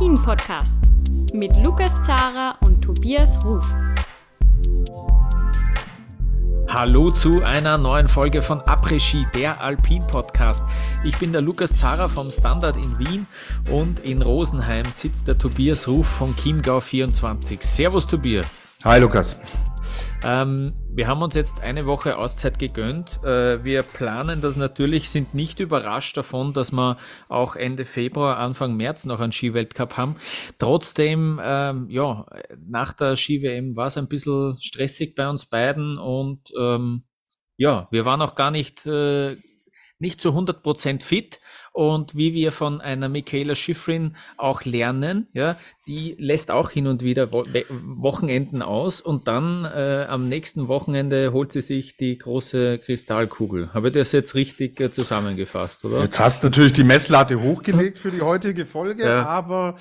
Après-Ski, der Alpin-Podcast mit Lukas Zara und Tobias Ruf. Hallo zu einer neuen Folge von Après-Ski, der Alpin-Podcast. Ich bin der Lukas Zara vom Standard in Wien und in Rosenheim sitzt der Tobias Ruf von Chiemgau 24. Servus Tobias. Hi Lukas. Ähm, wir haben uns jetzt eine Woche Auszeit gegönnt. Äh, wir planen das natürlich, sind nicht überrascht davon, dass wir auch Ende Februar, Anfang März noch einen Skiweltcup haben. Trotzdem, ähm, ja, nach der Ski-WM war es ein bisschen stressig bei uns beiden und ähm, ja, wir waren auch gar nicht, äh, nicht zu 100 Prozent fit und wie wir von einer Michaela Schifrin auch lernen, ja, die lässt auch hin und wieder Wo Wochenenden aus und dann äh, am nächsten Wochenende holt sie sich die große Kristallkugel. Habe ich das jetzt richtig äh, zusammengefasst, oder? Jetzt hast du natürlich die Messlatte hochgelegt für die heutige Folge, ja. aber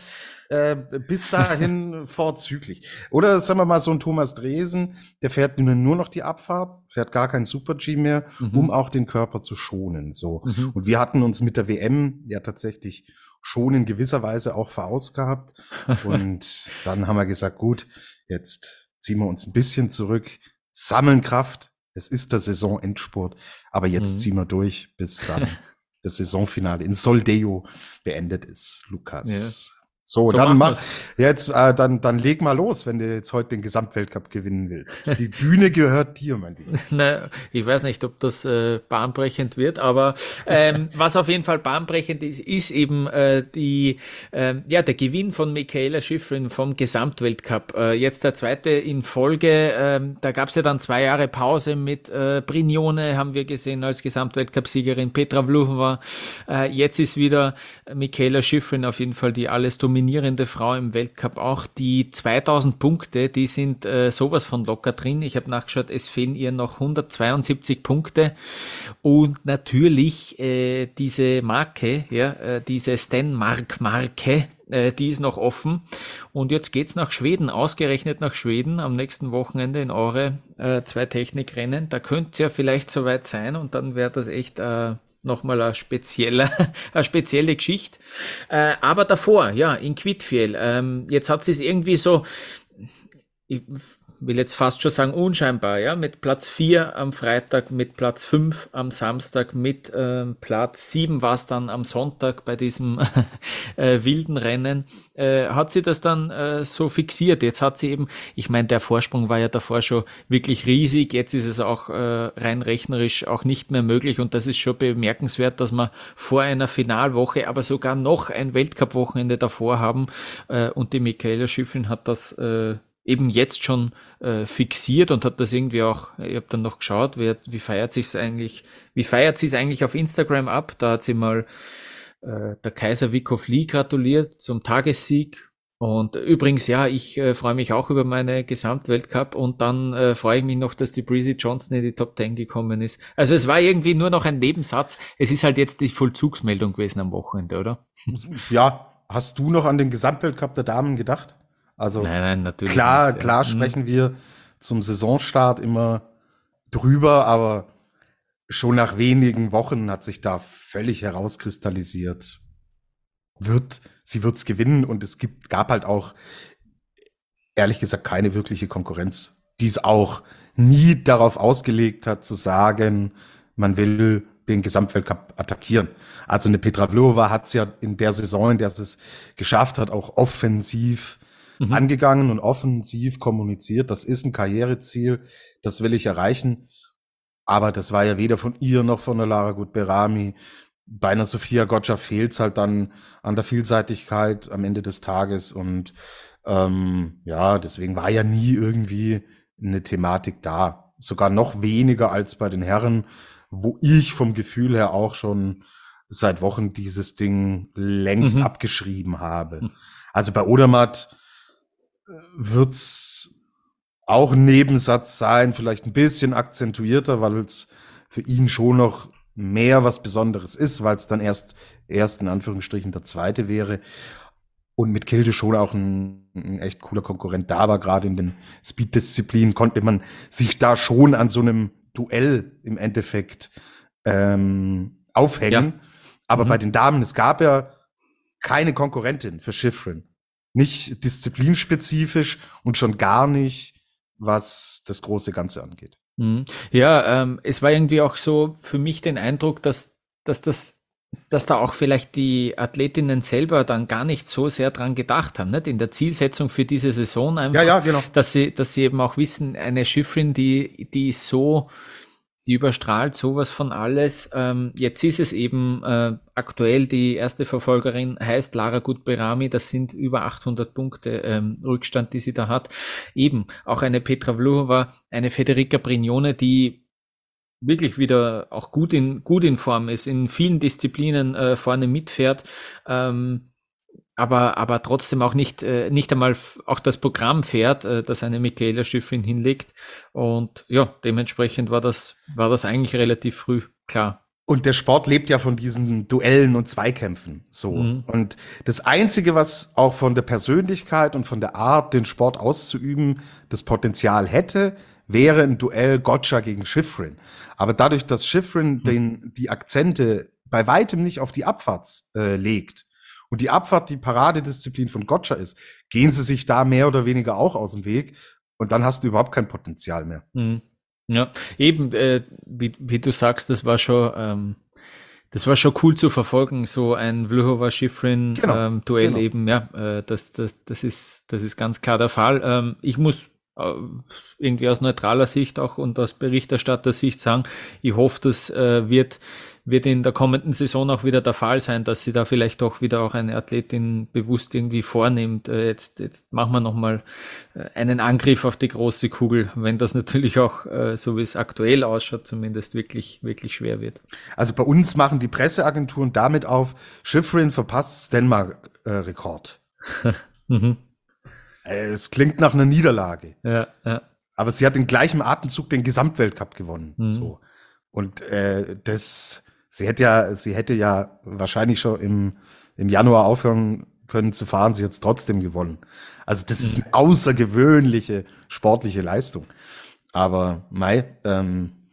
äh, bis dahin vorzüglich. Oder sagen wir mal so ein Thomas Dresen, der fährt nur noch die Abfahrt, fährt gar kein Super-G mehr, mhm. um auch den Körper zu schonen. So. Mhm. Und wir hatten uns mit der WM ja tatsächlich schon in gewisser Weise auch verausgabt. Und dann haben wir gesagt, gut, jetzt ziehen wir uns ein bisschen zurück, sammeln Kraft. Es ist der Saisonendspurt, aber jetzt mhm. ziehen wir durch, bis dann das Saisonfinale in Soldeo beendet ist, Lukas. So, so dann mach jetzt, äh, dann, dann leg mal los, wenn du jetzt heute den Gesamtweltcup gewinnen willst. Die Bühne gehört dir, mein Lieber. Na, ich weiß nicht, ob das äh, bahnbrechend wird, aber ähm, was auf jeden Fall bahnbrechend ist, ist eben äh, die, äh, ja, der Gewinn von Michaela Schifrin vom Gesamtweltcup. Äh, jetzt der zweite in Folge. Äh, da gab es ja dann zwei Jahre Pause mit äh, Brignone, haben wir gesehen als Gesamtweltcup-Siegerin. Petra Vlhova. Äh, jetzt ist wieder Michaela Schifrin auf jeden Fall die alles dominiert dominierende Frau im Weltcup auch. Die 2000 Punkte, die sind äh, sowas von locker drin. Ich habe nachgeschaut, es fehlen ihr noch 172 Punkte. Und natürlich äh, diese Marke, ja, äh, diese Stenmark-Marke, äh, die ist noch offen. Und jetzt geht's nach Schweden, ausgerechnet nach Schweden am nächsten Wochenende in eure äh, zwei Technikrennen. Da könnte es ja vielleicht soweit sein und dann wäre das echt äh, nochmal eine spezielle, eine spezielle Geschichte. Äh, aber davor, ja, in Quidfiel, ähm, jetzt hat sie es irgendwie so, ich will jetzt fast schon sagen unscheinbar, ja, mit Platz 4 am Freitag, mit Platz 5 am Samstag, mit ähm, Platz 7 war es dann am Sonntag bei diesem äh, wilden Rennen, äh, hat sie das dann äh, so fixiert. Jetzt hat sie eben, ich meine, der Vorsprung war ja davor schon wirklich riesig, jetzt ist es auch äh, rein rechnerisch auch nicht mehr möglich. Und das ist schon bemerkenswert, dass wir vor einer Finalwoche, aber sogar noch ein Weltcup-Wochenende davor haben. Äh, und die Michaela Schiffrin hat das äh, eben jetzt schon äh, fixiert und hat das irgendwie auch, ich habe dann noch geschaut, wie, wie feiert sich es eigentlich, wie feiert sie es eigentlich auf Instagram ab? Da hat sie mal äh, der Kaiser Wikow Lee gratuliert zum Tagessieg. Und übrigens, ja, ich äh, freue mich auch über meine Gesamtweltcup und dann äh, freue ich mich noch, dass die Breezy Johnson in die Top 10 gekommen ist. Also es war irgendwie nur noch ein Nebensatz. Es ist halt jetzt die Vollzugsmeldung gewesen am Wochenende, oder? Ja, hast du noch an den Gesamtweltcup der Damen gedacht? Also nein, nein, natürlich klar, nicht, klar ja. Mhm. sprechen wir zum Saisonstart immer drüber, aber schon nach wenigen Wochen hat sich da völlig herauskristallisiert. Wird, sie wird's gewinnen und es gibt, gab halt auch, ehrlich gesagt, keine wirkliche Konkurrenz, die es auch nie darauf ausgelegt hat, zu sagen, man will den Gesamtweltcup attackieren. Also eine Petra Vlhova hat es ja in der Saison, in der sie es geschafft hat, auch offensiv mhm. angegangen und offensiv kommuniziert. Das ist ein Karriereziel, das will ich erreichen. Aber das war ja weder von ihr noch von der Lara Gutberami. Bei einer Sophia Gotcha fehlt es halt dann an der Vielseitigkeit am Ende des Tages. Und ähm, ja, deswegen war ja nie irgendwie eine Thematik da. Sogar noch weniger als bei den Herren, wo ich vom Gefühl her auch schon seit Wochen dieses Ding längst mhm. abgeschrieben habe. Mhm. Also bei Odermatt wird's auch ein Nebensatz sein, vielleicht ein bisschen akzentuierter, weil es für ihn schon noch mehr was Besonderes ist, weil es dann erst, erst in Anführungsstrichen der zweite wäre. Und mit Kilde schon auch ein, ein echt cooler Konkurrent da war, gerade in den Speed-Disziplinen konnte man sich da schon an so einem Duell im Endeffekt ähm, aufhängen. Ja. Aber mhm. bei den Damen, es gab ja keine Konkurrentin für Schifrin. Nicht disziplinspezifisch und schon gar nicht, was das große Ganze angeht. Mhm. Ja, ähm, es war irgendwie auch so für mich den Eindruck, dass, dass das dass da auch vielleicht die Athletinnen selber dann gar nicht so sehr dran gedacht haben, nicht? In der Zielsetzung für diese Saison einfach. Ja, ja, genau. Dass sie, dass sie eben auch wissen, eine Schifferin, die, die so, die überstrahlt sowas von alles. Ähm, jetzt ist es eben äh, aktuell die erste Verfolgerin heißt Lara Gutberami. Das sind über 800 Punkte ähm, Rückstand, die sie da hat. Eben auch eine Petra Vlhova, eine Federica Brignone, die wirklich wieder auch gut in gut in Form ist, in vielen Disziplinen äh, vorne mitfährt. Ähm, aber, aber trotzdem auch nicht, äh, nicht einmal auch das Programm fährt, äh, das eine Michaela Schiffrin hinlegt. Und ja, dementsprechend war das, war das eigentlich relativ früh klar. Und der Sport lebt ja von diesen Duellen und Zweikämpfen. So. Mhm. Und das Einzige, was auch von der Persönlichkeit und von der Art, den Sport auszuüben, das Potenzial hätte, wäre ein Duell Gotcha gegen Schiffrin. Aber dadurch, dass Schiffrin mhm. den, die Akzente bei weitem nicht auf die Abfahrt äh, legt, und die Abfahrt die Paradedisziplin von Gotcha ist, gehen sie sich da mehr oder weniger auch aus dem Weg und dann hast du überhaupt kein Potenzial mehr. Mhm. Ja, eben, äh, wie, wie du sagst, das war schon, ähm, das war schon cool zu verfolgen, so ein Vlhova Schifrin genau, ähm, genau. eben, ja, äh, das, das, das ist, das ist ganz klar der Fall. Ähm, ich muss äh, irgendwie aus neutraler Sicht auch und aus Berichterstatter-Sicht sagen, ich hoffe, das äh, wird wird in der kommenden Saison auch wieder der Fall sein, dass sie da vielleicht auch wieder auch eine Athletin bewusst irgendwie vornimmt. Äh, jetzt, jetzt machen wir nochmal äh, einen Angriff auf die große Kugel, wenn das natürlich auch, äh, so wie es aktuell ausschaut, zumindest wirklich, wirklich schwer wird. Also bei uns machen die Presseagenturen damit auf, Schifrin verpasst Dänemark-Rekord. mhm. Es klingt nach einer Niederlage. Ja, ja. Aber sie hat im gleichen Atemzug den Gesamtweltcup gewonnen. Mhm. So. Und äh, das Sie hätte ja, sie hätte ja wahrscheinlich schon im, im Januar aufhören können zu fahren. Sie hat es trotzdem gewonnen. Also das ist eine außergewöhnliche sportliche Leistung. Aber Mai, ähm,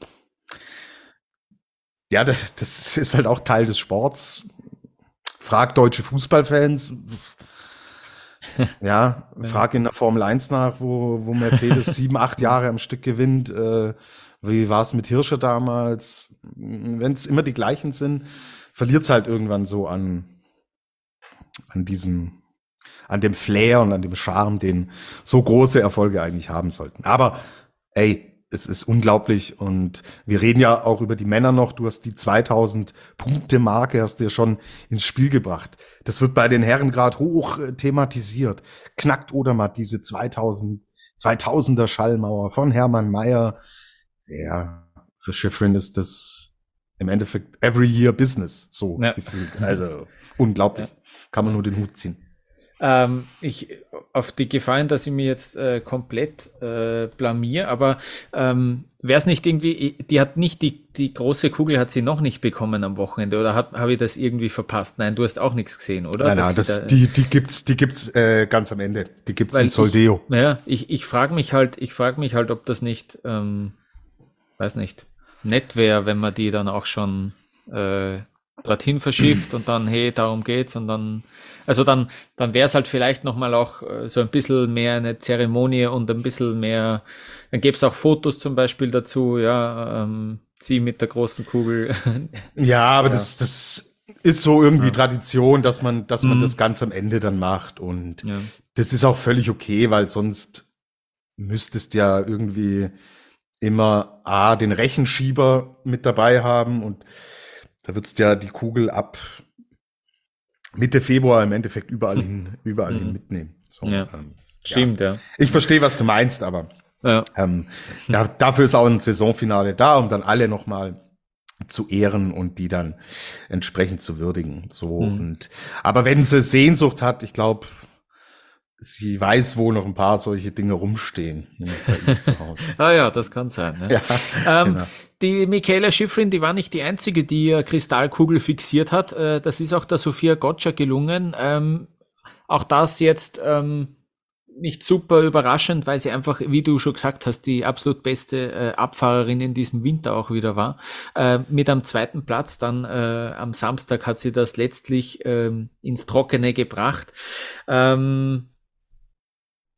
ja, das, das ist halt auch Teil des Sports. Frag deutsche Fußballfans. Ja, frag in der Formel 1 nach, wo, wo Mercedes sieben, acht Jahre am Stück gewinnt. Äh, wie war es mit Hirscher damals? Wenn es immer die gleichen sind, verliert es halt irgendwann so an, an diesem, an dem Flair und an dem Charme, den so große Erfolge eigentlich haben sollten. Aber ey, es ist unglaublich und wir reden ja auch über die Männer noch. Du hast die 2000 Punkte Marke hast ja schon ins Spiel gebracht. Das wird bei den Herren gerade hoch äh, thematisiert. Knackt oder mal diese 2000 2000er Schallmauer von Hermann Mayer ja, für Schifrin ist das im Endeffekt every year Business, so ja. gefühlt. Also unglaublich. Ja. Kann man nur den Hut ziehen. Ähm, ich auf die Gefallen, dass ich mir jetzt äh, komplett äh, blamier, aber ähm, wäre es nicht irgendwie, die hat nicht die, die große Kugel hat sie noch nicht bekommen am Wochenende oder habe ich das irgendwie verpasst? Nein, du hast auch nichts gesehen, oder? Nein, nein, das, da, die, die gibt's, die gibt's äh, ganz am Ende. Die gibt's in Soldeo. Ich, ja, ich, ich frage mich halt, ich frage mich halt, ob das nicht ähm, weiß nicht, nett wäre, wenn man die dann auch schon äh, dorthin verschifft und dann, hey, darum geht's und dann, also dann, dann wäre es halt vielleicht nochmal auch äh, so ein bisschen mehr eine Zeremonie und ein bisschen mehr, dann gäbe es auch Fotos zum Beispiel dazu, ja, ähm, sie mit der großen Kugel. ja, aber ja. das, das ist so irgendwie ja. Tradition, dass man, dass man mhm. das ganz am Ende dann macht und ja. das ist auch völlig okay, weil sonst müsstest ja irgendwie immer A, den Rechenschieber mit dabei haben und da würdest ja die Kugel ab Mitte Februar im Endeffekt überall hin, überall mhm. hin mitnehmen. So, ja. Ähm, Stimmt, ja. ja. Ich verstehe, was du meinst, aber ja. ähm, da, dafür ist auch ein Saisonfinale da, um dann alle nochmal zu ehren und die dann entsprechend zu würdigen. So mhm. und aber wenn sie Sehnsucht hat, ich glaube, sie weiß, wo noch ein paar solche Dinge rumstehen zu Hause. ah ja, das kann sein. Ne? Ja, ähm, genau. Die Michaela Schifrin, die war nicht die einzige, die äh, Kristallkugel fixiert hat. Äh, das ist auch der Sophia Gotcha gelungen. Ähm, auch das jetzt ähm, nicht super überraschend, weil sie einfach, wie du schon gesagt hast, die absolut beste äh, Abfahrerin in diesem Winter auch wieder war. Äh, mit am zweiten Platz dann äh, am Samstag hat sie das letztlich ähm, ins Trockene gebracht. Ähm,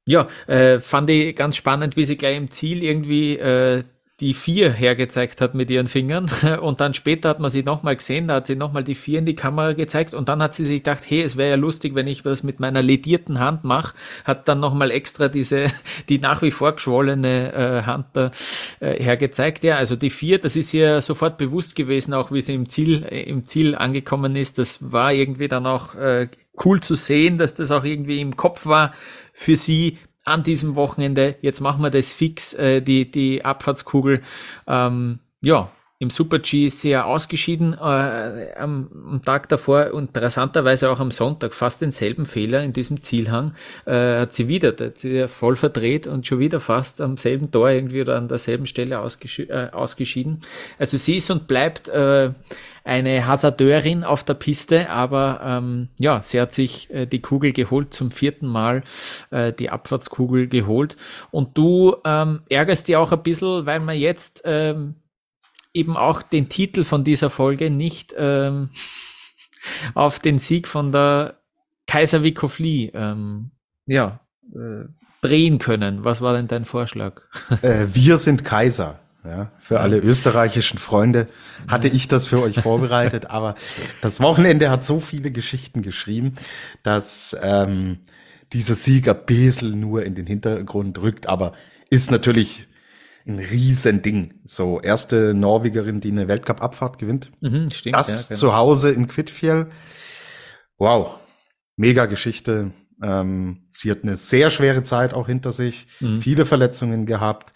ja, äh, fand ich ganz spannend, wie sie gleich im Ziel irgendwie äh, die vier hergezeigt hat mit ihren Fingern. Und dann später hat man sie nochmal gesehen, da hat sie nochmal die vier in die Kamera gezeigt und dann hat sie sich gedacht, hey, es wäre ja lustig, wenn ich was mit meiner ledierten Hand mache. Hat dann nochmal extra diese, die nach wie vor geschwollene äh, Hand da äh, hergezeigt. Ja, also die vier, das ist ihr sofort bewusst gewesen, auch wie sie im Ziel, äh, im Ziel angekommen ist. Das war irgendwie dann auch äh, cool zu sehen, dass das auch irgendwie im Kopf war für sie, an diesem Wochenende. Jetzt machen wir das fix, äh, die, die Abfahrtskugel. Ähm, ja, im Super-G ist sie ja ausgeschieden äh, am, am, Tag davor, interessanterweise auch am Sonntag, fast denselben Fehler in diesem Zielhang, äh, hat sie wieder, da hat sie ja voll verdreht und schon wieder fast am selben Tor irgendwie oder an derselben Stelle ausgeschi äh, ausgeschieden. Also sie ist und bleibt äh, eine Hasardeurin auf der Piste, aber ähm, ja, sie hat sich äh, die Kugel geholt, zum vierten Mal äh, die Abfahrtskugel geholt. Und du ähm, ärgerst dich auch ein bisschen, weil man jetzt ähm, eben auch den Titel von dieser Folge nicht ähm, auf den Sieg von der Kaiser Vico Flea ähm, ja, äh, drehen können. Was war denn dein Vorschlag? Äh, wir sind Kaiser. Ja, für alle österreichischen Freunde hatte ich das für euch vorbereitet, aber das Wochenende hat so viele Geschichten geschrieben, dass ähm, dieser Sieg ein bisschen nur in den Hintergrund rückt, aber ist natürlich ein Riesending. So, erste Norwegerin, die eine Weltcup-Abfahrt gewinnt. Mhm, stimmt, das ja, genau. zu Hause in Quidfjell. Wow, mega Geschichte. Ähm, sie hat eine sehr schwere Zeit auch hinter sich, mhm. viele Verletzungen gehabt.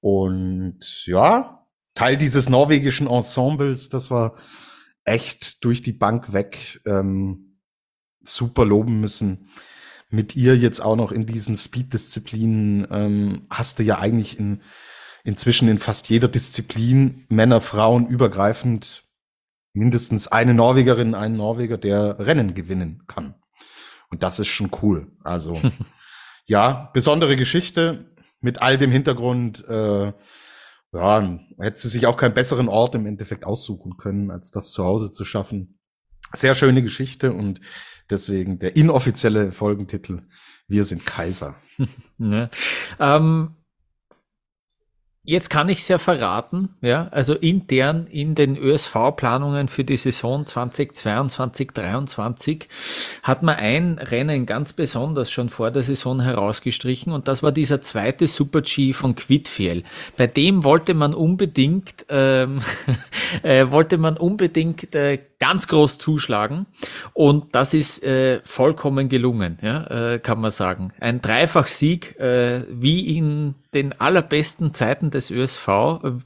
Und ja, Teil dieses norwegischen Ensembles, das war echt durch die Bank weg ähm, super loben müssen mit ihr jetzt auch noch in diesen Speed-Disziplinen ähm, hast du ja eigentlich in, inzwischen in fast jeder Disziplin Männer, Frauen übergreifend mindestens eine Norwegerin, einen Norweger, der Rennen gewinnen kann. Und das ist schon cool. Also ja, besondere Geschichte mit all dem Hintergrund. Äh, ja, hätte sie sich auch keinen besseren Ort im Endeffekt aussuchen können, als das zu Hause zu schaffen. Sehr schöne Geschichte und Deswegen der inoffizielle Folgentitel Wir sind Kaiser. ne? ähm, Jetzt kann ich es ja verraten, ja, also intern in den ÖSV-Planungen für die Saison 2022, 2023 hat man ein Rennen ganz besonders schon vor der Saison herausgestrichen und das war dieser zweite Super-G von Quidfiel. Bei dem wollte man unbedingt, ähm, äh, wollte man unbedingt äh, ganz groß zuschlagen und das ist äh, vollkommen gelungen, ja, äh, kann man sagen. Ein Dreifach-Sieg, äh, wie in den allerbesten Zeiten des ÖSV,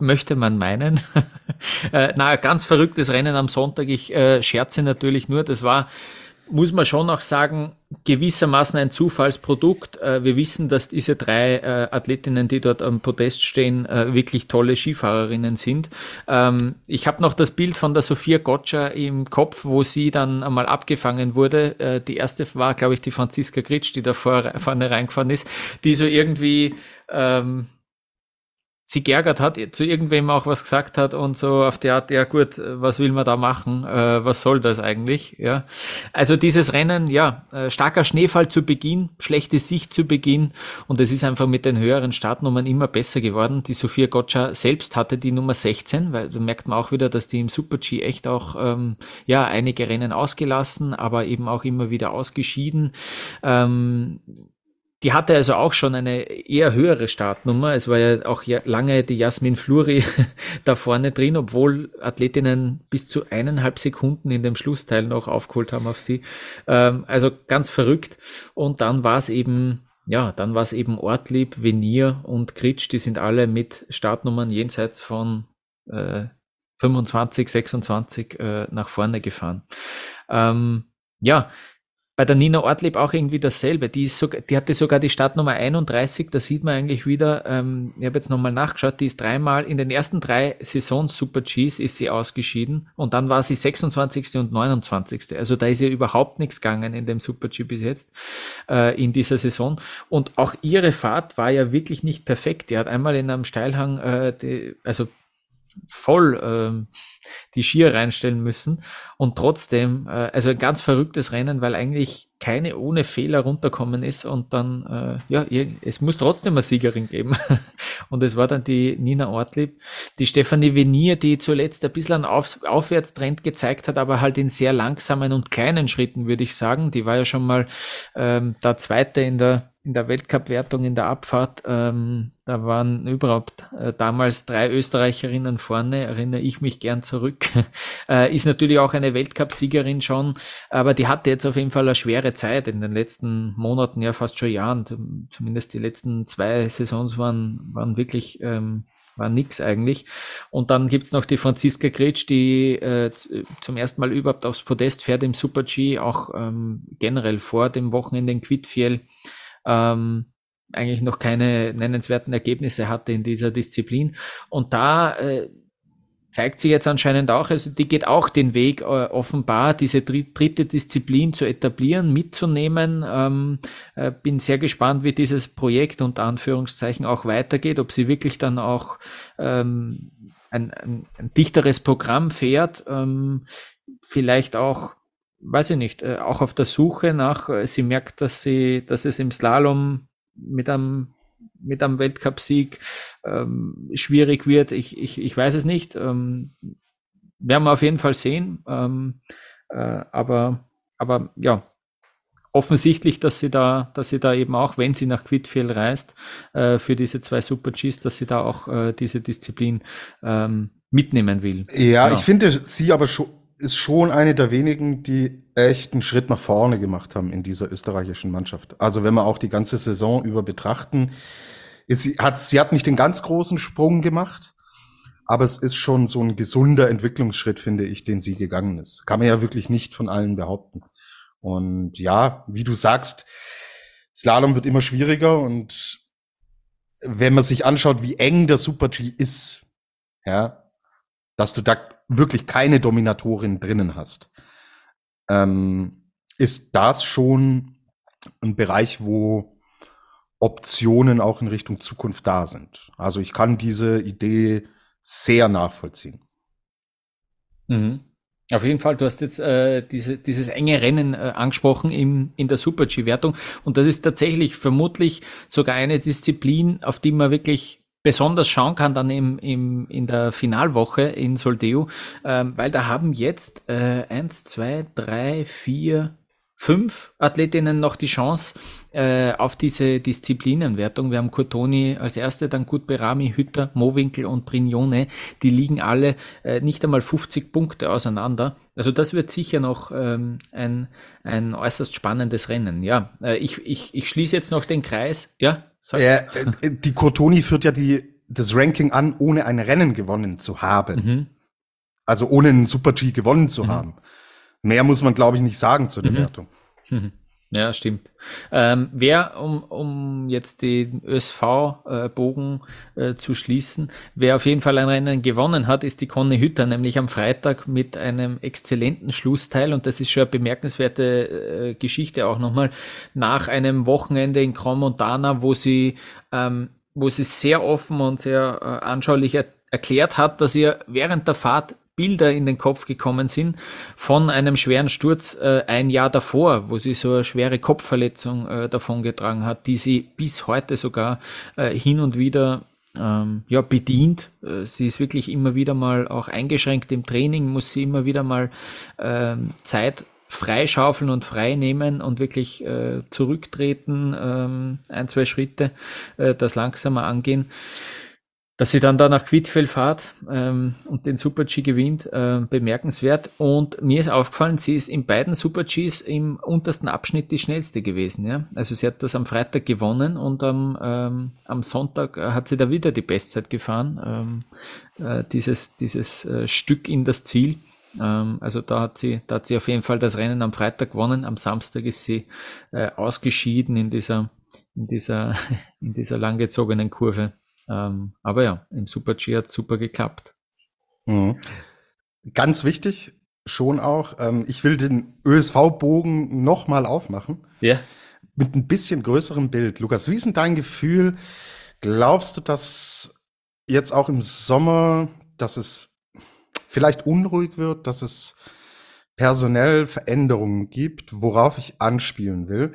möchte man meinen. äh, na, ganz verrücktes Rennen am Sonntag. Ich äh, scherze natürlich nur, das war muss man schon auch sagen, gewissermaßen ein Zufallsprodukt. Äh, wir wissen, dass diese drei äh, Athletinnen, die dort am Podest stehen, äh, wirklich tolle Skifahrerinnen sind. Ähm, ich habe noch das Bild von der Sophia Gotcha im Kopf, wo sie dann einmal abgefangen wurde. Die erste war, glaube ich, die Franziska Gritsch, die da vorne reingefahren ist, die so irgendwie ähm, sie geärgert hat, zu irgendwem auch was gesagt hat und so auf der Art, ja gut, was will man da machen, äh, was soll das eigentlich, ja. Also dieses Rennen, ja, äh, starker Schneefall zu Beginn, schlechte Sicht zu Beginn und es ist einfach mit den höheren Startnummern immer besser geworden. Die Sophia Gotcha selbst hatte die Nummer 16, weil da merkt man auch wieder, dass die im Super-G echt auch, ähm, ja, einige Rennen ausgelassen, aber eben auch immer wieder ausgeschieden. Ähm, die hatte also auch schon eine eher höhere Startnummer. Es war ja auch lange die Jasmin Fluri da vorne drin, obwohl Athletinnen bis zu eineinhalb Sekunden in dem Schlussteil noch aufgeholt haben auf sie. Ähm, also ganz verrückt. Und dann war es eben, ja, dann war es eben Ortlieb, Venier und Kritsch, die sind alle mit Startnummern jenseits von äh, 25, 26 äh, nach vorne gefahren. Ähm, ja, bei der Nina Ortlieb auch irgendwie dasselbe. Die, ist sogar, die hatte sogar die Startnummer 31, da sieht man eigentlich wieder, ähm, ich habe jetzt nochmal nachgeschaut, die ist dreimal, in den ersten drei Saisons Super Gs ist sie ausgeschieden und dann war sie 26. und 29. Also da ist ja überhaupt nichts gegangen in dem Super G bis jetzt, äh, in dieser Saison. Und auch ihre Fahrt war ja wirklich nicht perfekt. Die hat einmal in einem Steilhang, äh, die, also voll äh, die Skier reinstellen müssen. Und trotzdem, äh, also ein ganz verrücktes Rennen, weil eigentlich keine ohne Fehler runterkommen ist und dann, äh, ja, es muss trotzdem eine Siegerin geben. Und es war dann die Nina Ortlieb, die Stefanie Venier, die zuletzt ein bisschen einen Auf Aufwärtstrend gezeigt hat, aber halt in sehr langsamen und kleinen Schritten, würde ich sagen, die war ja schon mal ähm, der Zweite in der in der Weltcup-Wertung in der Abfahrt. Ähm, da waren überhaupt äh, damals drei Österreicherinnen vorne, erinnere ich mich gern zurück. äh, ist natürlich auch eine Weltcup-Siegerin schon, aber die hatte jetzt auf jeden Fall eine schwere Zeit in den letzten Monaten, ja fast schon Jahren. Zumindest die letzten zwei Saisons waren, waren wirklich ähm, war nix eigentlich. Und dann gibt's noch die Franziska Gretsch, die äh, zum ersten Mal überhaupt aufs Podest fährt im Super G, auch ähm, generell vor dem Wochenende in Quidfiel ähm, eigentlich noch keine nennenswerten Ergebnisse hatte in dieser Disziplin. Und da äh, zeigt sie jetzt anscheinend auch, also die geht auch den Weg äh, offenbar, diese dritte Disziplin zu etablieren, mitzunehmen. Ähm, äh, bin sehr gespannt, wie dieses Projekt unter Anführungszeichen auch weitergeht, ob sie wirklich dann auch ähm, ein, ein, ein dichteres Programm fährt, ähm, vielleicht auch weiß ich nicht, äh, auch auf der Suche nach, äh, sie merkt, dass sie, dass es im Slalom mit einem mit einem Weltcupsieg ähm, schwierig wird. Ich, ich, ich weiß es nicht. Ähm, werden wir auf jeden Fall sehen. Ähm, äh, aber, aber ja, offensichtlich, dass sie da, dass sie da eben auch, wenn sie nach Quidfield reist, äh, für diese zwei Super Gs, dass sie da auch äh, diese Disziplin ähm, mitnehmen will. Ja, ja, ich finde sie aber schon ist schon eine der wenigen, die echt einen Schritt nach vorne gemacht haben in dieser österreichischen Mannschaft. Also wenn wir auch die ganze Saison über betrachten, sie hat, sie hat nicht den ganz großen Sprung gemacht, aber es ist schon so ein gesunder Entwicklungsschritt, finde ich, den sie gegangen ist. Kann man ja wirklich nicht von allen behaupten. Und ja, wie du sagst, Slalom wird immer schwieriger und wenn man sich anschaut, wie eng der Super G ist, ja, dass du da wirklich keine Dominatorin drinnen hast, ähm, ist das schon ein Bereich, wo Optionen auch in Richtung Zukunft da sind. Also ich kann diese Idee sehr nachvollziehen. Mhm. Auf jeden Fall, du hast jetzt äh, diese, dieses enge Rennen äh, angesprochen im, in der Super-G-Wertung und das ist tatsächlich vermutlich sogar eine Disziplin, auf die man wirklich besonders schauen kann dann im, im, in der Finalwoche in Soldeu, ähm, weil da haben jetzt äh, eins, zwei, drei, vier, fünf Athletinnen noch die Chance äh, auf diese Disziplinenwertung. Wir haben Kurtoni als erste, dann Gutberami, Hütter, Mowinkel und Brignone. Die liegen alle äh, nicht einmal 50 Punkte auseinander. Also das wird sicher noch ähm, ein, ein äußerst spannendes Rennen. Ja, äh, ich, ich, ich schließe jetzt noch den Kreis. Ja, Sag. Äh, die Cortoni führt ja die, das Ranking an, ohne ein Rennen gewonnen zu haben. Mhm. Also ohne einen Super G gewonnen zu mhm. haben. Mehr muss man, glaube ich, nicht sagen zu der mhm. Wertung. Ja, stimmt. Ähm, wer, um, um jetzt den ÖSV-Bogen äh, äh, zu schließen, wer auf jeden Fall ein Rennen gewonnen hat, ist die Conny Hütter, nämlich am Freitag mit einem exzellenten Schlussteil. Und das ist schon eine bemerkenswerte äh, Geschichte auch nochmal. Nach einem Wochenende in Cromontana, wo sie, ähm, wo sie sehr offen und sehr äh, anschaulich er erklärt hat, dass ihr während der Fahrt Bilder in den Kopf gekommen sind von einem schweren Sturz äh, ein Jahr davor, wo sie so eine schwere Kopfverletzung äh, davongetragen hat, die sie bis heute sogar äh, hin und wieder ähm, ja, bedient. Äh, sie ist wirklich immer wieder mal auch eingeschränkt im Training, muss sie immer wieder mal ähm, Zeit freischaufeln und frei nehmen und wirklich äh, zurücktreten, ähm, ein, zwei Schritte, äh, das langsamer angehen. Dass sie dann da nach Quidfell fahrt ähm, und den Super G gewinnt, äh, bemerkenswert. Und mir ist aufgefallen, sie ist in beiden Super Gs im untersten Abschnitt die schnellste gewesen. Ja? Also sie hat das am Freitag gewonnen und am, ähm, am Sonntag äh, hat sie da wieder die Bestzeit gefahren, ähm, äh, dieses, dieses äh, Stück in das Ziel. Ähm, also da hat sie, da hat sie auf jeden Fall das Rennen am Freitag gewonnen. Am Samstag ist sie äh, ausgeschieden in dieser, in dieser, in dieser langgezogenen Kurve. Ähm, aber ja, im Super G hat super geklappt. Mhm. Ganz wichtig, schon auch, ähm, ich will den ÖSV-Bogen nochmal aufmachen. Ja. Mit ein bisschen größerem Bild. Lukas, wie ist denn dein Gefühl? Glaubst du, dass jetzt auch im Sommer, dass es vielleicht unruhig wird, dass es personell Veränderungen gibt, worauf ich anspielen will?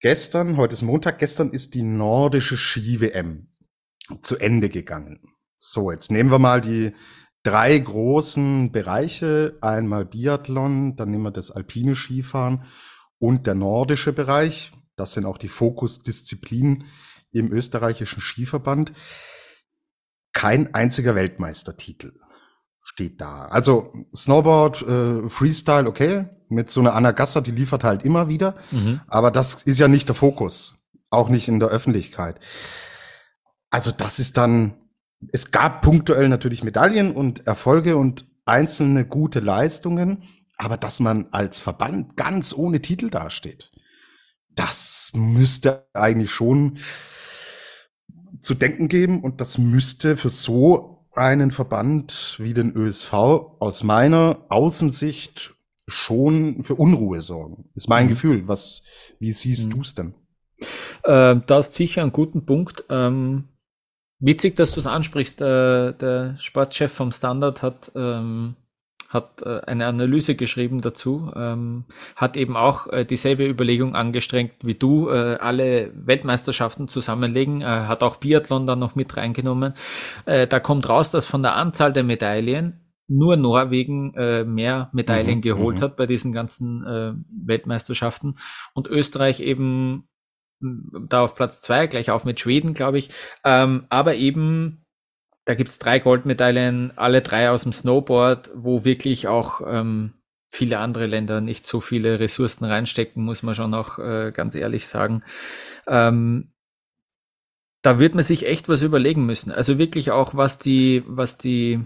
Gestern, heute ist Montag, gestern ist die nordische Ski-WM zu Ende gegangen. So, jetzt nehmen wir mal die drei großen Bereiche. Einmal Biathlon, dann nehmen wir das alpine Skifahren und der nordische Bereich. Das sind auch die Fokusdisziplinen im österreichischen Skiverband. Kein einziger Weltmeistertitel steht da. Also Snowboard, äh, Freestyle, okay, mit so einer Anna Gasser, die liefert halt immer wieder. Mhm. Aber das ist ja nicht der Fokus, auch nicht in der Öffentlichkeit. Also das ist dann, es gab punktuell natürlich Medaillen und Erfolge und einzelne gute Leistungen, aber dass man als Verband ganz ohne Titel dasteht, das müsste eigentlich schon zu denken geben und das müsste für so einen Verband wie den ÖSV aus meiner Außensicht schon für Unruhe sorgen. Ist mein mhm. Gefühl. Was, wie siehst mhm. du es denn? Äh, das ist sicher ein guter Punkt. Ähm, Witzig, dass du es ansprichst. Äh, der Sportchef vom Standard hat, ähm, hat äh, eine Analyse geschrieben dazu, ähm, hat eben auch äh, dieselbe Überlegung angestrengt wie du, äh, alle Weltmeisterschaften zusammenlegen, hat auch Biathlon dann noch mit reingenommen. Äh, da kommt raus, dass von der Anzahl der Medaillen nur Norwegen äh, mehr Medaillen mhm, geholt mhm. hat bei diesen ganzen äh, Weltmeisterschaften und Österreich eben da auf Platz zwei, gleich auf mit Schweden, glaube ich. Ähm, aber eben, da gibt's drei Goldmedaillen, alle drei aus dem Snowboard, wo wirklich auch ähm, viele andere Länder nicht so viele Ressourcen reinstecken, muss man schon auch äh, ganz ehrlich sagen. Ähm, da wird man sich echt was überlegen müssen. Also wirklich auch, was die, was die,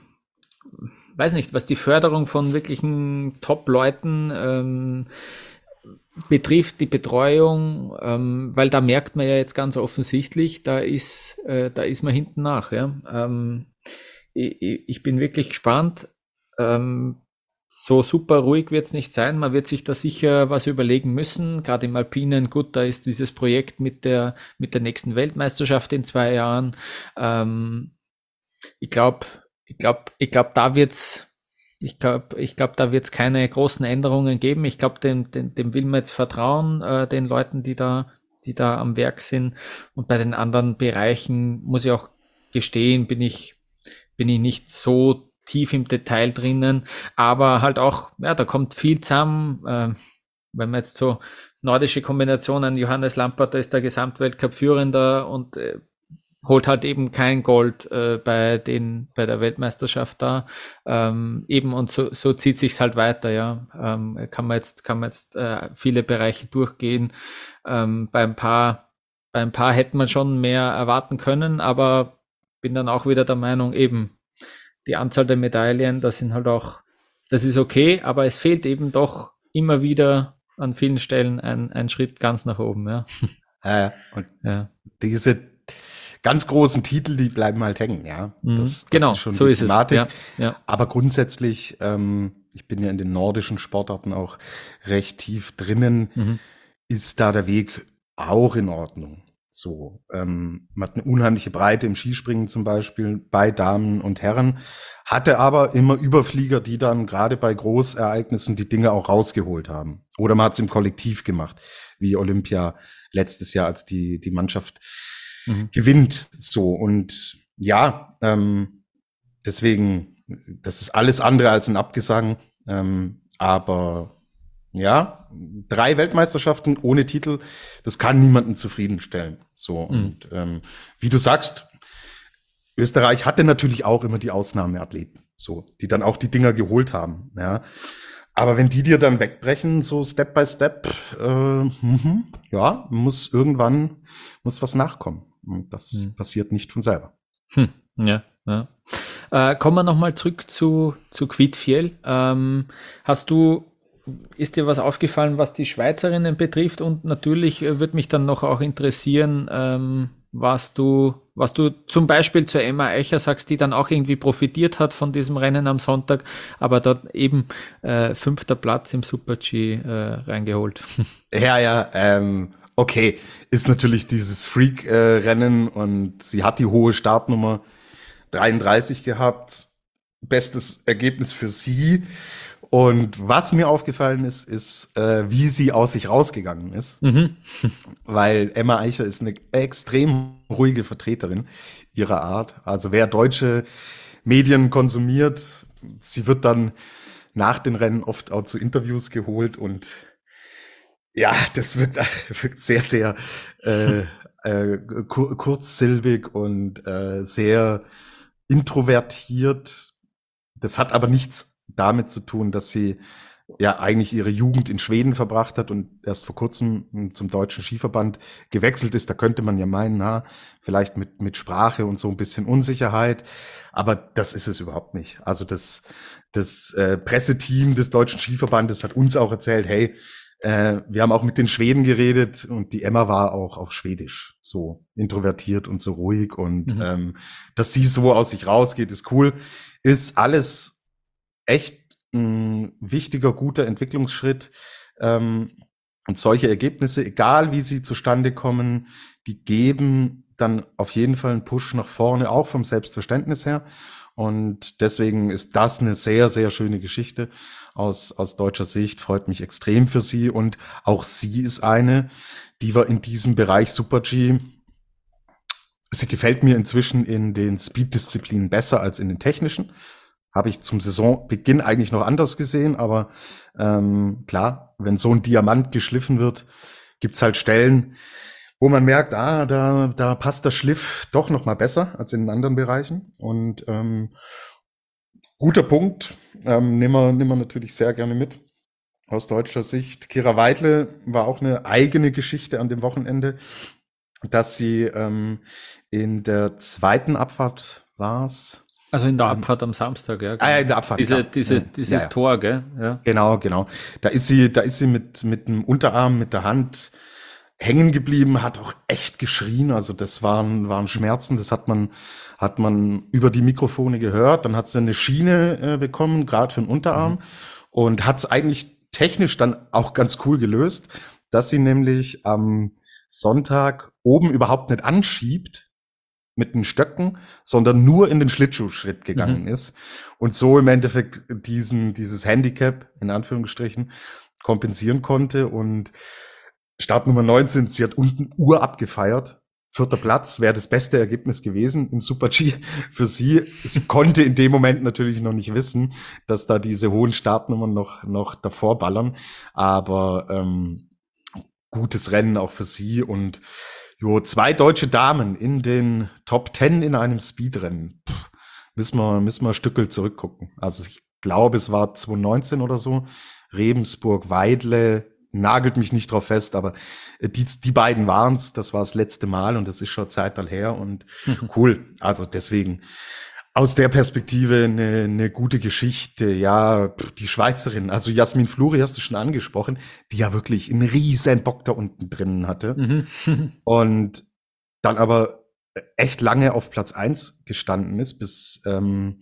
weiß nicht, was die Förderung von wirklichen Top-Leuten ähm, betrifft die Betreuung, ähm, weil da merkt man ja jetzt ganz offensichtlich, da ist, äh, da ist man hinten nach. Ja? Ähm, ich, ich, bin wirklich gespannt. Ähm, so super ruhig wird es nicht sein. Man wird sich da sicher was überlegen müssen. Gerade im Alpinen, gut, da ist dieses Projekt mit der, mit der nächsten Weltmeisterschaft in zwei Jahren. Ähm, ich glaube, ich glaube, ich glaube, da wird's ich glaube, ich glaub, da wird es keine großen Änderungen geben. Ich glaube, dem, dem, dem will man jetzt vertrauen, äh, den Leuten, die da, die da am Werk sind. Und bei den anderen Bereichen muss ich auch gestehen, bin ich, bin ich nicht so tief im Detail drinnen. Aber halt auch, ja, da kommt viel zusammen. Äh, wenn man jetzt so nordische Kombinationen, Johannes Lampert, da ist der Gesamtweltcup-Führender und äh, holt halt eben kein Gold äh, bei den bei der Weltmeisterschaft da. Ähm, eben und so, so zieht sich's halt weiter ja. Ähm, kann man jetzt kann man jetzt äh, viele Bereiche durchgehen. Ähm, bei ein paar bei ein paar hätte man schon mehr erwarten können aber bin dann auch wieder der Meinung eben die Anzahl der Medaillen das sind halt auch das ist okay aber es fehlt eben doch immer wieder an vielen Stellen ein, ein Schritt ganz nach oben ja. Äh, und ja. diese ganz großen Titel, die bleiben halt hängen, ja. Mhm. Das, das genau, ist schon so die ist Thematik. Es. Ja, ja. Aber grundsätzlich, ähm, ich bin ja in den nordischen Sportarten auch recht tief drinnen, mhm. ist da der Weg auch in Ordnung. So, ähm, man hat eine unheimliche Breite im Skispringen zum Beispiel bei Damen und Herren, hatte aber immer Überflieger, die dann gerade bei Großereignissen die Dinge auch rausgeholt haben. Oder man hat es im Kollektiv gemacht, wie Olympia letztes Jahr, als die, die Mannschaft mhm. gewinnt. So und ja, ähm, deswegen, das ist alles andere als ein Abgesang. Ähm, aber ja, drei Weltmeisterschaften ohne Titel, das kann niemanden zufriedenstellen. So mhm. und ähm, wie du sagst, Österreich hatte natürlich auch immer die Ausnahmeathleten, so die dann auch die Dinger geholt haben. Ja, aber wenn die dir dann wegbrechen, so Step by Step, äh, mh, ja, muss irgendwann muss was nachkommen. Und das hm. passiert nicht von selber. Hm, ja, ja. Äh, kommen wir nochmal zurück zu, zu Quidfiel. Ähm, hast du, ist dir was aufgefallen, was die Schweizerinnen betrifft? Und natürlich äh, würde mich dann noch auch interessieren, ähm, was du, was du zum Beispiel zur Emma Eicher sagst, die dann auch irgendwie profitiert hat von diesem Rennen am Sonntag, aber dort eben äh, fünfter Platz im Super G äh, reingeholt. Ja, ja, ähm, okay, ist natürlich dieses Freak-Rennen und sie hat die hohe Startnummer 33 gehabt. Bestes Ergebnis für sie. Und was mir aufgefallen ist, ist, äh, wie sie aus sich rausgegangen ist. Mhm. Weil Emma Eicher ist eine extrem ruhige Vertreterin ihrer Art. Also wer deutsche Medien konsumiert, sie wird dann nach den Rennen oft auch zu Interviews geholt und ja, das wirkt, wirkt sehr, sehr äh, äh, kur kurzsilbig und äh, sehr introvertiert. Das hat aber nichts damit zu tun, dass sie ja eigentlich ihre Jugend in Schweden verbracht hat und erst vor kurzem zum deutschen Skiverband gewechselt ist. Da könnte man ja meinen, na, vielleicht mit, mit Sprache und so ein bisschen Unsicherheit. Aber das ist es überhaupt nicht. Also das, das äh, Presseteam des deutschen Skiverbandes hat uns auch erzählt, hey, äh, wir haben auch mit den Schweden geredet und die Emma war auch auf Schwedisch so introvertiert und so ruhig und mhm. ähm, dass sie so aus sich rausgeht, ist cool. Ist alles echt ein wichtiger, guter Entwicklungsschritt. Ähm, und solche Ergebnisse, egal wie sie zustande kommen, die geben dann auf jeden Fall einen Push nach vorne, auch vom Selbstverständnis her. Und deswegen ist das eine sehr, sehr schöne Geschichte aus, aus deutscher Sicht. Freut mich extrem für sie. Und auch sie ist eine, die wir in diesem Bereich Super G Sie gefällt mir inzwischen in den Speed-Disziplinen besser als in den technischen. Habe ich zum Saisonbeginn eigentlich noch anders gesehen, aber ähm, klar, wenn so ein Diamant geschliffen wird, gibt's halt Stellen, wo man merkt, ah, da, da passt der Schliff doch noch mal besser als in anderen Bereichen. Und ähm, guter Punkt, ähm, nehmen, wir, nehmen wir natürlich sehr gerne mit aus deutscher Sicht. Kira Weidle war auch eine eigene Geschichte an dem Wochenende, dass sie ähm, in der zweiten Abfahrt war's. Also in der Abfahrt am Samstag, ja. Ah, ja, in der Abfahrt. Diese, diese, ja. dieses ja, ja. Tor, gell? Ja. Genau, genau. Da ist sie, da ist sie mit, mit dem Unterarm, mit der Hand hängen geblieben, hat auch echt geschrien. Also das waren, waren Schmerzen. Das hat man, hat man über die Mikrofone gehört. Dann hat sie eine Schiene äh, bekommen, gerade für den Unterarm. Mhm. Und hat es eigentlich technisch dann auch ganz cool gelöst, dass sie nämlich am Sonntag oben überhaupt nicht anschiebt, mit den Stöcken, sondern nur in den Schlittschuhschritt gegangen mhm. ist und so im Endeffekt diesen, dieses Handicap in Anführungsstrichen kompensieren konnte und Startnummer 19, sie hat unten Uhr abgefeiert. Vierter Platz wäre das beste Ergebnis gewesen im Super G für sie. Sie konnte in dem Moment natürlich noch nicht wissen, dass da diese hohen Startnummern noch, noch davor ballern. Aber ähm, gutes Rennen auch für sie und Jo, zwei deutsche Damen in den Top Ten in einem Speedrennen. Puh, müssen wir, müssen wir ein Stückel zurückgucken. Also ich glaube, es war 2019 oder so. Rebensburg, Weidle, nagelt mich nicht drauf fest, aber äh, die, die beiden waren's. Das war das letzte Mal und das ist schon Zeit her und cool. Also deswegen aus der Perspektive eine, eine gute Geschichte. Ja, die Schweizerin, also Jasmin Fluri hast du schon angesprochen, die ja wirklich einen riesen Bock da unten drin hatte. Mhm. und dann aber echt lange auf Platz eins gestanden ist, bis, ähm,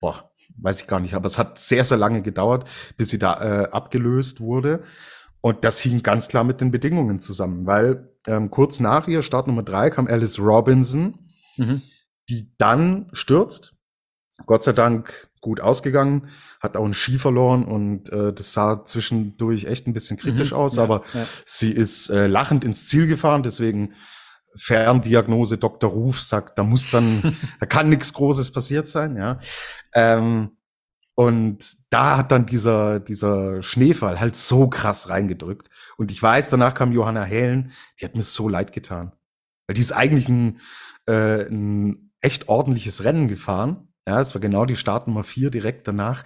boah, weiß ich gar nicht, aber es hat sehr, sehr lange gedauert, bis sie da äh, abgelöst wurde. Und das hing ganz klar mit den Bedingungen zusammen, weil ähm, kurz nach ihr, Start Nummer drei, kam Alice Robinson. Mhm die dann stürzt. Gott sei Dank gut ausgegangen, hat auch einen Ski verloren und äh, das sah zwischendurch echt ein bisschen kritisch mhm, aus, ja, aber ja. sie ist äh, lachend ins Ziel gefahren, deswegen Ferndiagnose Dr. Ruf sagt, da muss dann, da kann nichts Großes passiert sein, ja. Ähm, und da hat dann dieser, dieser Schneefall halt so krass reingedrückt. Und ich weiß, danach kam Johanna Helen, die hat mir so leid getan. Weil die ist eigentlich ein, äh, ein echt ordentliches Rennen gefahren. Ja, es war genau die Startnummer vier direkt danach.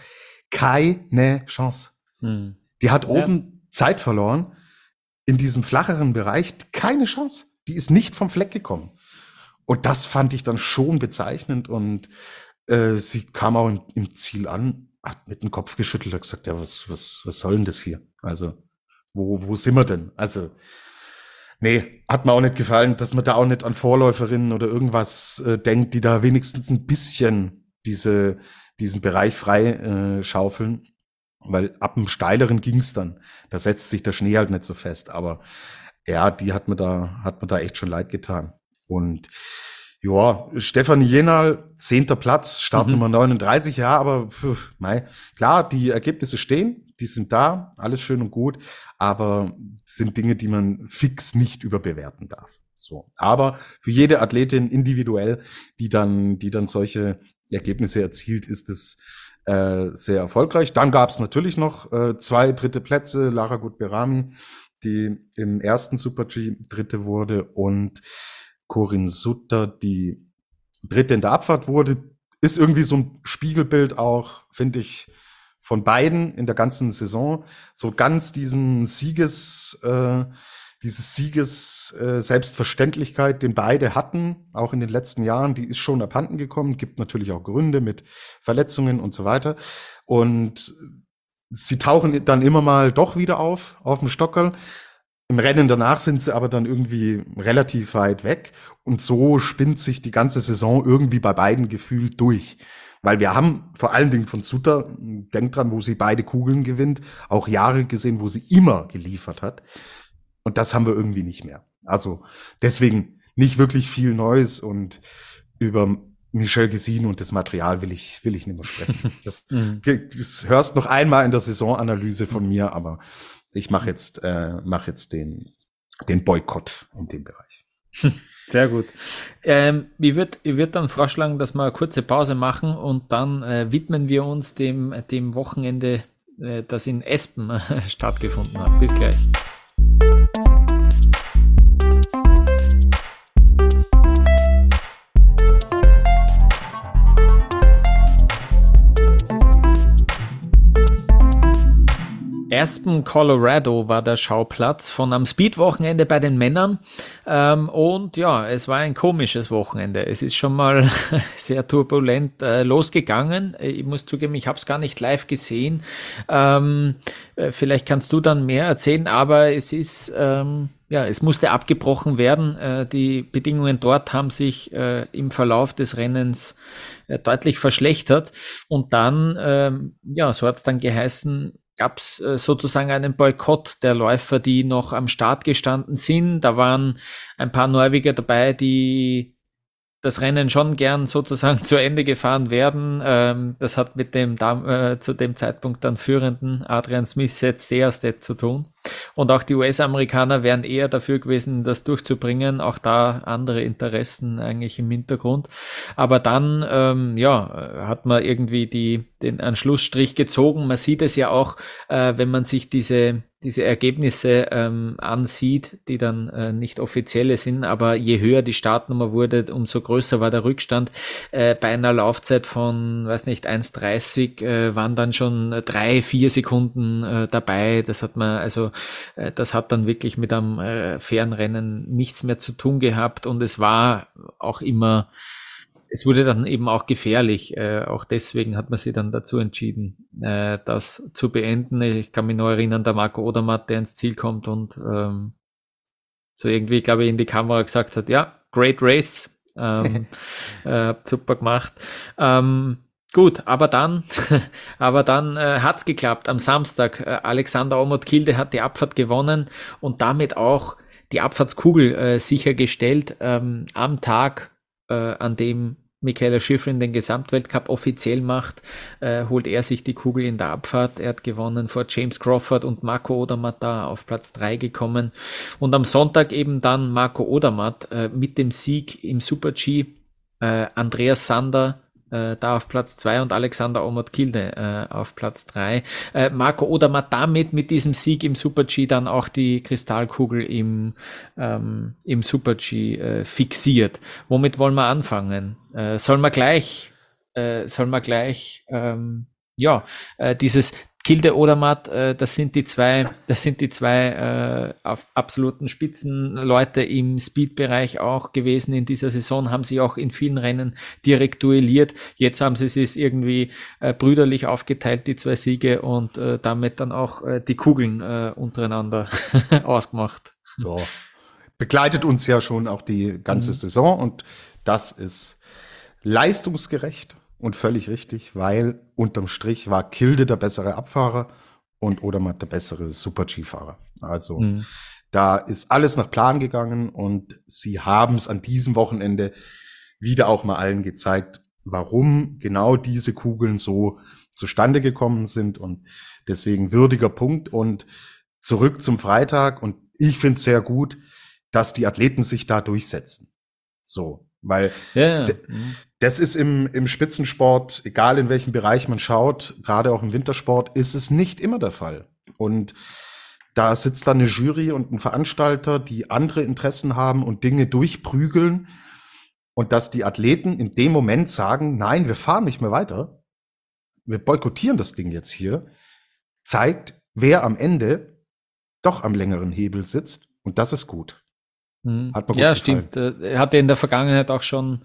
Keine Chance. Hm. Die hat ja. oben Zeit verloren. In diesem flacheren Bereich keine Chance. Die ist nicht vom Fleck gekommen. Und das fand ich dann schon bezeichnend und äh, sie kam auch in, im Ziel an, hat mit dem Kopf geschüttelt, hat gesagt, ja, was, was, was soll denn das hier? Also, wo, wo sind wir denn? Also, nee, hat mir auch nicht gefallen, dass man da auch nicht an Vorläuferinnen oder irgendwas äh, denkt, die da wenigstens ein bisschen diese, diesen Bereich frei äh, schaufeln. Weil ab dem steileren ging's dann. Da setzt sich der Schnee halt nicht so fest. Aber ja, die hat mir da, hat mir da echt schon leid getan. Und ja, Stefanie Jenal, zehnter Platz, Startnummer mhm. 39, ja, aber pf, mei, klar, die Ergebnisse stehen, die sind da, alles schön und gut, aber sind Dinge, die man fix nicht überbewerten darf. So. Aber für jede Athletin individuell, die dann, die dann solche Ergebnisse erzielt, ist es äh, sehr erfolgreich. Dann gab es natürlich noch äh, zwei dritte Plätze, Lara Gutberami, die im ersten Super G dritte wurde und Corinne Sutter die dritte in der Abfahrt wurde, ist irgendwie so ein Spiegelbild auch, finde ich, von beiden in der ganzen Saison. So ganz diesen Sieges, äh, dieses Sieges äh, Selbstverständlichkeit, den beide hatten, auch in den letzten Jahren, die ist schon abhanden gekommen. Gibt natürlich auch Gründe mit Verletzungen und so weiter. Und sie tauchen dann immer mal doch wieder auf, auf dem Stockerl. Im Rennen danach sind sie aber dann irgendwie relativ weit weg und so spinnt sich die ganze Saison irgendwie bei beiden gefühlt durch. Weil wir haben vor allen Dingen von Sutter, denkt dran, wo sie beide Kugeln gewinnt, auch Jahre gesehen, wo sie immer geliefert hat. Und das haben wir irgendwie nicht mehr. Also deswegen nicht wirklich viel Neues und über Michel Gesin und das Material will ich, will ich nicht mehr sprechen. Das, mhm. das hörst noch einmal in der Saisonanalyse von mir, aber ich mache jetzt, äh, mach jetzt den, den Boykott in dem Bereich. Sehr gut. Ähm, ich würde ich würd dann vorschlagen, dass wir eine kurze Pause machen und dann äh, widmen wir uns dem, dem Wochenende, äh, das in Espen äh, stattgefunden hat. Bis gleich. Aspen, Colorado war der Schauplatz von einem Speed-Wochenende bei den Männern. Ähm, und ja, es war ein komisches Wochenende. Es ist schon mal sehr turbulent äh, losgegangen. Ich muss zugeben, ich habe es gar nicht live gesehen. Ähm, äh, vielleicht kannst du dann mehr erzählen, aber es ist, ähm, ja, es musste abgebrochen werden. Äh, die Bedingungen dort haben sich äh, im Verlauf des Rennens deutlich verschlechtert. Und dann, ähm, ja, so hat es dann geheißen, gab es äh, sozusagen einen Boykott der Läufer, die noch am Start gestanden sind. Da waren ein paar Norweger dabei, die das Rennen schon gern sozusagen zu Ende gefahren werden. Ähm, das hat mit dem äh, zu dem Zeitpunkt dann führenden Adrian Smith jetzt Seerstedt zu tun. Und auch die US-Amerikaner wären eher dafür gewesen, das durchzubringen. Auch da andere Interessen eigentlich im Hintergrund. Aber dann, ähm, ja, hat man irgendwie die, den Anschlussstrich gezogen. Man sieht es ja auch, äh, wenn man sich diese diese Ergebnisse ähm, ansieht, die dann äh, nicht offizielle sind, aber je höher die Startnummer wurde, umso größer war der Rückstand. Äh, bei einer Laufzeit von, weiß nicht, 1,30 äh, waren dann schon drei, vier Sekunden äh, dabei. Das hat man, also äh, das hat dann wirklich mit einem äh, fairen Rennen nichts mehr zu tun gehabt und es war auch immer es wurde dann eben auch gefährlich. Äh, auch deswegen hat man sich dann dazu entschieden, äh, das zu beenden. Ich kann mich noch erinnern, der Marco Odermatt, der ins Ziel kommt und ähm, so irgendwie, glaube ich, in die Kamera gesagt hat, ja, great race, ähm, äh, super gemacht. Ähm, Gut, aber dann, aber dann äh, hat's geklappt. Am Samstag, äh, Alexander Omot Kilde hat die Abfahrt gewonnen und damit auch die Abfahrtskugel äh, sichergestellt ähm, am Tag, äh, an dem Michaela Schifrin den Gesamtweltcup offiziell macht, äh, holt er sich die Kugel in der Abfahrt. Er hat gewonnen vor James Crawford und Marco Odermatt da auf Platz 3 gekommen. Und am Sonntag eben dann Marco Odermatt äh, mit dem Sieg im Super G. Äh, Andreas Sander äh, da auf Platz 2 und Alexander Omot-Kilde äh, auf Platz 3. Äh, Marco Odermatt damit mit diesem Sieg im Super-G dann auch die Kristallkugel im, ähm, im Super-G äh, fixiert. Womit wollen wir anfangen? Äh, soll man gleich, äh, soll man gleich, ähm, ja, äh, dieses Kilde Odermatt, äh, das sind die zwei, das sind die zwei äh, auf absoluten Spitzenleute im Speed-Bereich auch gewesen in dieser Saison, haben sie auch in vielen Rennen direkt duelliert. Jetzt haben sie es irgendwie äh, brüderlich aufgeteilt, die zwei Siege, und äh, damit dann auch äh, die Kugeln äh, untereinander ausgemacht. Ja. Begleitet uns ja schon auch die ganze mhm. Saison und das ist leistungsgerecht und völlig richtig, weil unterm Strich war Kilde der bessere Abfahrer und Odermatt der bessere Super-G-Fahrer. Also mhm. da ist alles nach Plan gegangen und sie haben es an diesem Wochenende wieder auch mal allen gezeigt, warum genau diese Kugeln so zustande gekommen sind und deswegen würdiger Punkt und zurück zum Freitag und ich finde es sehr gut, dass die Athleten sich da durchsetzen. So, weil. Mhm. das ist im, im Spitzensport, egal in welchem Bereich man schaut, gerade auch im Wintersport, ist es nicht immer der Fall. Und da sitzt dann eine Jury und ein Veranstalter, die andere Interessen haben und Dinge durchprügeln. Und dass die Athleten in dem Moment sagen, nein, wir fahren nicht mehr weiter. Wir boykottieren das Ding jetzt hier. Zeigt, wer am Ende doch am längeren Hebel sitzt. Und das ist gut. Mhm. Hat mir ja, stimmt. Äh, er hatte in der Vergangenheit auch schon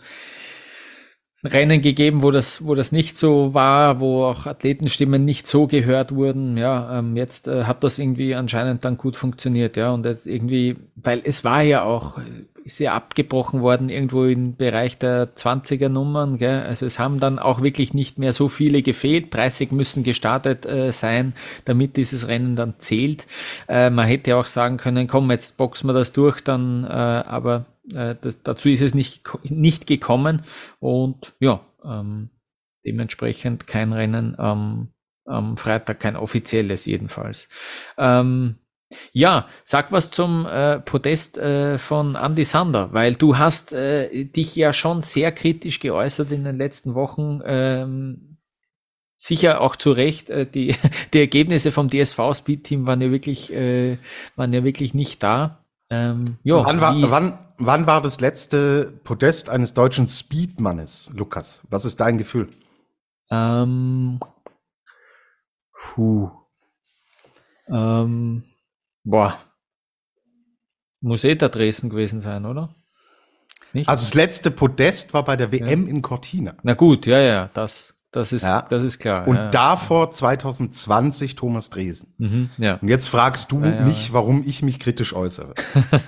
Rennen gegeben, wo das, wo das nicht so war, wo auch Athletenstimmen nicht so gehört wurden. Ja, ähm, jetzt äh, hat das irgendwie anscheinend dann gut funktioniert, ja. Und jetzt irgendwie, weil es war ja auch, ist ja abgebrochen worden irgendwo im Bereich der 20er Nummern, gell? Also es haben dann auch wirklich nicht mehr so viele gefehlt. 30 müssen gestartet äh, sein, damit dieses Rennen dann zählt. Äh, man hätte auch sagen können, komm, jetzt boxen wir das durch, dann, äh, aber äh, das, dazu ist es nicht, nicht gekommen und ja, ähm, dementsprechend kein Rennen am, am Freitag, kein offizielles jedenfalls. Ähm, ja, sag was zum äh, Podest äh, von Andy Sander, weil du hast äh, dich ja schon sehr kritisch geäußert in den letzten Wochen. Ähm, sicher auch zu Recht. Äh, die, die Ergebnisse vom DSV Speed Team waren ja wirklich, äh, waren ja wirklich nicht da. Ähm, jo, wann, war, wann, wann war das letzte Podest eines deutschen Speedmannes, Lukas? Was ist dein Gefühl? Ähm, puh. Ähm, boah. Muss eh der Dresden gewesen sein, oder? Nicht? Also das letzte Podest war bei der WM ja. in Cortina. Na gut, ja, ja, das, das ist, ja. das ist klar. Und ja. davor 2020 Thomas Dresen. Mhm, ja. Und jetzt fragst du ja, mich, warum ich mich kritisch äußere.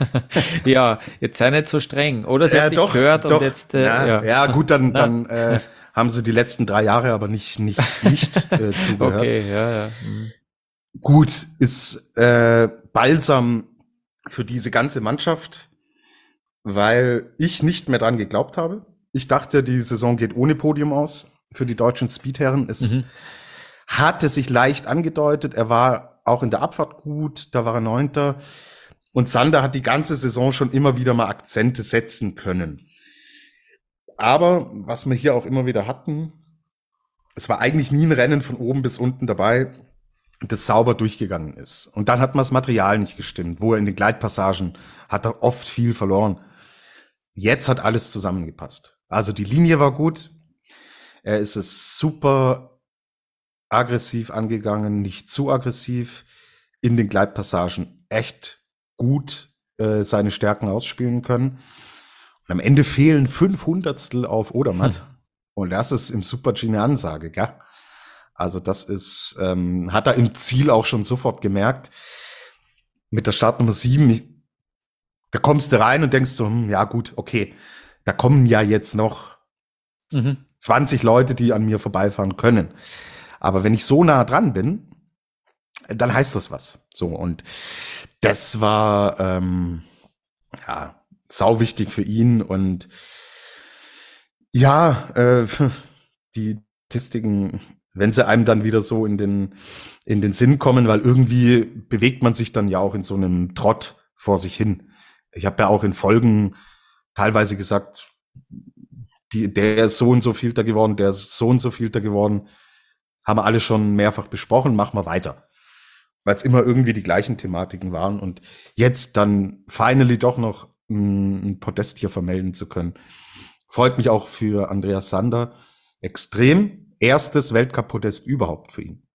ja, jetzt sei nicht so streng. Oder sie ja, hat doch, gehört doch. und jetzt. Äh, ja, ja. gut, dann, dann äh, haben sie die letzten drei Jahre aber nicht, nicht, nicht äh, zugehört. Okay, ja, ja. Mhm. Gut, ist äh, balsam für diese ganze Mannschaft, weil ich nicht mehr dran geglaubt habe. Ich dachte, die Saison geht ohne Podium aus für die deutschen Speedherren. Es mhm. hatte sich leicht angedeutet. Er war auch in der Abfahrt gut. Da war er Neunter. Und Sander hat die ganze Saison schon immer wieder mal Akzente setzen können. Aber was wir hier auch immer wieder hatten, es war eigentlich nie ein Rennen von oben bis unten dabei, das sauber durchgegangen ist. Und dann hat man das Material nicht gestimmt. Wo er in den Gleitpassagen hat er oft viel verloren. Jetzt hat alles zusammengepasst. Also die Linie war gut, er ist es super aggressiv angegangen, nicht zu aggressiv, in den Gleitpassagen echt gut äh, seine Stärken ausspielen können. Und am Ende fehlen fünf Hundertstel auf Odermatt. Hm. Und das ist im Super-G eine Ansage, gell? Also das ist, ähm, hat er im Ziel auch schon sofort gemerkt. Mit der Startnummer sieben, da kommst du rein und denkst so, hm, ja gut, okay, da kommen ja jetzt noch mhm. 20 Leute, die an mir vorbeifahren können. Aber wenn ich so nah dran bin, dann heißt das was. So, und das war ähm, ja sau wichtig für ihn. Und ja, äh, die Statistiken, wenn sie einem dann wieder so in den, in den Sinn kommen, weil irgendwie bewegt man sich dann ja auch in so einem Trott vor sich hin. Ich habe ja auch in Folgen teilweise gesagt, die, der ist so und so vielter geworden, der ist so und so vielter geworden. Haben wir alle schon mehrfach besprochen, machen wir weiter. Weil es immer irgendwie die gleichen Thematiken waren und jetzt dann finally doch noch ein, ein Podest hier vermelden zu können. Freut mich auch für Andreas Sander extrem. Erstes Weltcup-Podest überhaupt für ihn.